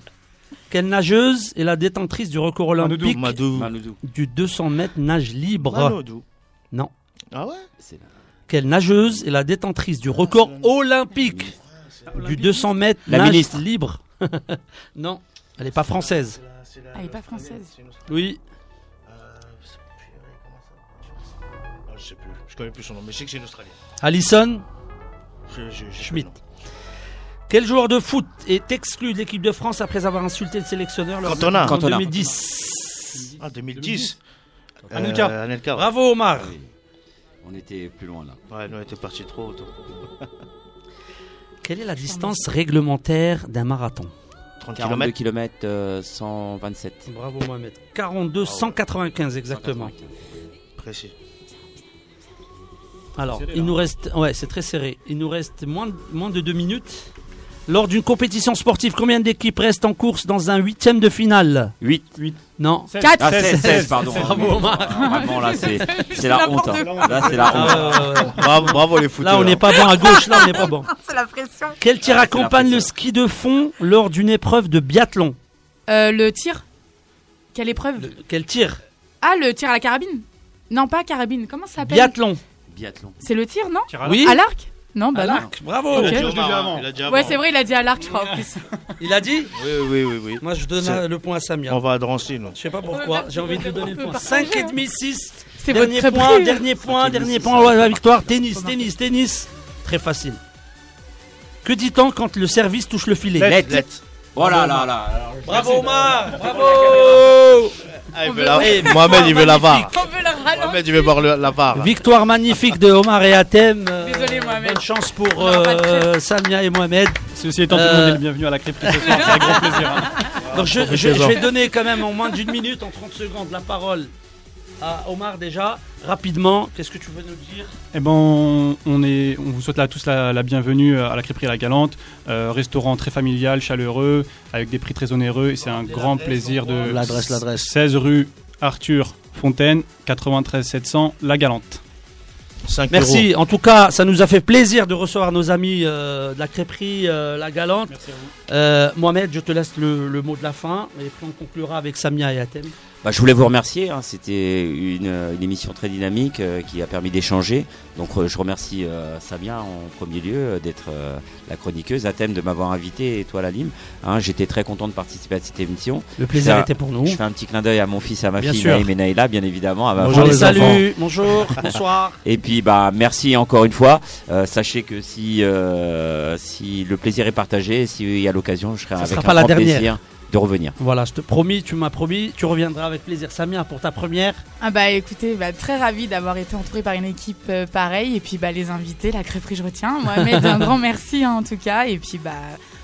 Speaker 2: Quelle nageuse est la détentrice du record olympique.
Speaker 3: Manoudou.
Speaker 2: du 200 mètres nage libre. Non.
Speaker 4: Ah ouais
Speaker 3: C'est là.
Speaker 2: Quelle nageuse est la détentrice du record olympique du 200 mètres
Speaker 3: La
Speaker 2: nage
Speaker 3: ministre.
Speaker 2: libre Non, elle n'est pas française.
Speaker 5: Ah, elle est pas française.
Speaker 2: Oui.
Speaker 4: Ah, Je sais plus. Je connais plus son nom, mais je sais que c'est une Australienne.
Speaker 2: Alison
Speaker 4: Je- je- je sais
Speaker 2: Schmidt. Quel joueur de foot est exclu de l'équipe de France après avoir insulté le sélectionneur lors de
Speaker 4: Cantona.
Speaker 2: en
Speaker 3: Cantona.
Speaker 2: 2010
Speaker 4: le nom. Ah, 2010.
Speaker 6: Anelka.
Speaker 4: Euh, Anelka. ouais.
Speaker 2: Bravo Omar.
Speaker 3: Oui. On était plus loin là.
Speaker 4: Ouais, nous, on était partis trop tôt.
Speaker 2: Quelle est la distance réglementaire d'un marathon?
Speaker 4: 30
Speaker 3: 42
Speaker 4: km.
Speaker 3: km, 127.
Speaker 2: Bravo Mohamed. 42 195 exactement.
Speaker 3: 195.
Speaker 4: Précis.
Speaker 2: Alors,
Speaker 6: serré,
Speaker 2: il
Speaker 6: là.
Speaker 2: nous reste ouais, c'est très serré. Il nous reste moins de, moins de deux minutes. Lors d'une compétition sportive, combien d'équipes restent en course dans un huitième de finale
Speaker 3: 8.
Speaker 2: Non.
Speaker 5: 4
Speaker 3: Ah, 16, 16, pardon.
Speaker 2: Bravo, Omar.
Speaker 3: Ah, Vraiment là, c'est c'est la honte. hein. Là, c'est la honte.
Speaker 2: Ah.
Speaker 4: Bravo, bravo les footeurs.
Speaker 2: Là, on n'est pas bon à gauche. Là, on n'est pas bon.
Speaker 5: C'est la pression.
Speaker 2: Quel tir
Speaker 3: Ah,
Speaker 2: accompagne le ski de fond lors d'une épreuve de biathlon
Speaker 5: Euh, le tir? Quelle épreuve?
Speaker 2: Le- Quel tir?
Speaker 5: Ah, le tir à la carabine? Non, pas carabine. Comment ça s'appelle?
Speaker 2: Biathlon.
Speaker 3: Biathlon.
Speaker 5: C'est le tir, non?
Speaker 6: Tir à
Speaker 2: Oui.
Speaker 5: À l'arc? Non, bah
Speaker 2: À
Speaker 5: non.
Speaker 2: l'arc. Bravo.
Speaker 5: Ok.
Speaker 4: Il a dit
Speaker 6: Je l'ai dit
Speaker 4: Omar,
Speaker 6: avant.
Speaker 4: il a dit
Speaker 5: Ouais,
Speaker 4: avant.
Speaker 5: c'est vrai, il a dit à l'arc, je crois, en plus.
Speaker 2: Il a dit
Speaker 4: Oui, oui, oui, oui.
Speaker 2: Moi, je donne le point à Samia.
Speaker 4: On va à Drancy, nous.
Speaker 2: Je sais pas pourquoi. J'ai envie de lui donner le point. 5 et demi, 6.
Speaker 5: C'est votre
Speaker 2: Dernier
Speaker 5: très
Speaker 2: point, dernier point, dernier point. Ouais, la victoire. Tennis, tennis, tennis. Très facile. Que dit-on quand le service touche le filet?
Speaker 6: Let.
Speaker 4: Let.
Speaker 3: Oh là là là.
Speaker 2: Bravo Omar Bravo
Speaker 4: Ah, il veut la-
Speaker 2: Eh,
Speaker 4: Mohamed, il veut la VAR.
Speaker 5: On veut la ralentir.
Speaker 4: Mohamed, il veut voir le- la VAR. là.
Speaker 2: Victoire magnifique de Omar et Atem. Euh,
Speaker 5: Désolé, Mohamed.
Speaker 2: Bonne chance pour euh, Samia et Mohamed.
Speaker 6: Ceci étant, tout le
Speaker 2: Euh,
Speaker 6: monde est le bienvenu à la crêperie ce soir. C'est avec grand plaisir. hein.
Speaker 2: Donc je, je- je vais donner quand même en moins d'une minute, en 30 secondes, la parole à Omar déjà. Rapidement, qu'est-ce que tu veux nous dire?
Speaker 6: Eh ben, on, est, on vous souhaite là tous la, la bienvenue à la crêperie La Galante, Euh, restaurant très familial, chaleureux, avec des prix très onéreux. Et c'est un grand plaisir de
Speaker 4: L'adresse, l'adresse.
Speaker 6: 16 rue Arthur Fontaine, 93 700 La Galante.
Speaker 4: 5 euros.
Speaker 2: Merci. En tout cas, ça nous a fait plaisir de recevoir nos amis euh, de la crêperie euh, La Galante.
Speaker 6: Merci à vous.
Speaker 2: Euh, Mohamed, je te laisse le, le mot de la fin. Et puis on conclura avec Samia et Atem.
Speaker 3: Bah, je voulais vous remercier. hein. C'était une, une émission très dynamique euh, qui a permis d'échanger. Donc euh, je remercie euh, Samia en premier lieu euh, d'être euh, la chroniqueuse, à thème de m'avoir invité et toi la Lim. Hein, J'étais très content de participer à cette émission.
Speaker 2: Le plaisir était pour nous.
Speaker 3: Je fais un petit clin d'œil à mon fils et à ma
Speaker 2: Bien
Speaker 3: fille. Naïm et Naïla, bien évidemment. À ma
Speaker 4: Bonjour
Speaker 2: les
Speaker 4: enfants.
Speaker 2: Bonjour, bonsoir.
Speaker 3: Et puis bah merci encore une fois. Euh, sachez que si euh, si le plaisir est partagé, s'il y a l'occasion, je serai
Speaker 2: Ça
Speaker 3: avec
Speaker 2: sera
Speaker 3: un
Speaker 2: pas la
Speaker 3: grand
Speaker 2: dernière.
Speaker 3: plaisir de revenir.
Speaker 2: Voilà, je te promis, tu m'as promis, tu reviendras avec plaisir. Samia, pour ta première.
Speaker 5: Ah bah écoutez, bah, très ravi d'avoir été entouré par une équipe euh, pareille et puis bah les invités, la crêperie je retiens. Mohamed, un grand merci hein, en tout cas et puis bah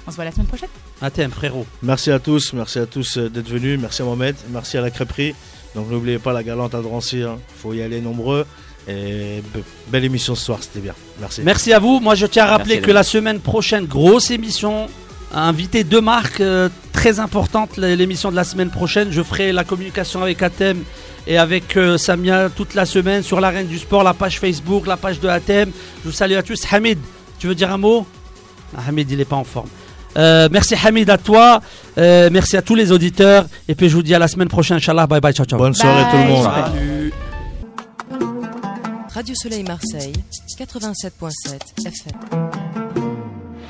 Speaker 5: on se voit la semaine prochaine.
Speaker 2: Atem, frérot.
Speaker 4: Merci à tous, merci à tous euh, d'être venus, merci à Mohamed, merci à la crêperie. Donc n'oubliez pas la galante à Drancy, hein. faut y aller nombreux. Et be- belle émission ce soir, c'était bien. Merci.
Speaker 2: Merci à vous. Moi, je tiens à rappeler
Speaker 3: Merci,
Speaker 2: que la semaine prochaine, grosse émission. Invité deux marques euh, très importantes. L'émission de la semaine prochaine, je ferai la communication avec Atem et avec euh, Samia toute la semaine sur l'arène du sport, la page Facebook, la page de Atem. Je vous salue à tous. Hamid, tu veux dire un mot? Ah, Hamid, il n'est pas en forme. Euh, merci Hamid à toi, Euh, merci à tous les auditeurs et puis je vous dis à la semaine prochaine, Inch'Allah. Bye bye, ciao ciao.
Speaker 4: Bonne soirée tout le monde.
Speaker 2: Salut.
Speaker 8: Radio Soleil Marseille, 87.7 FM.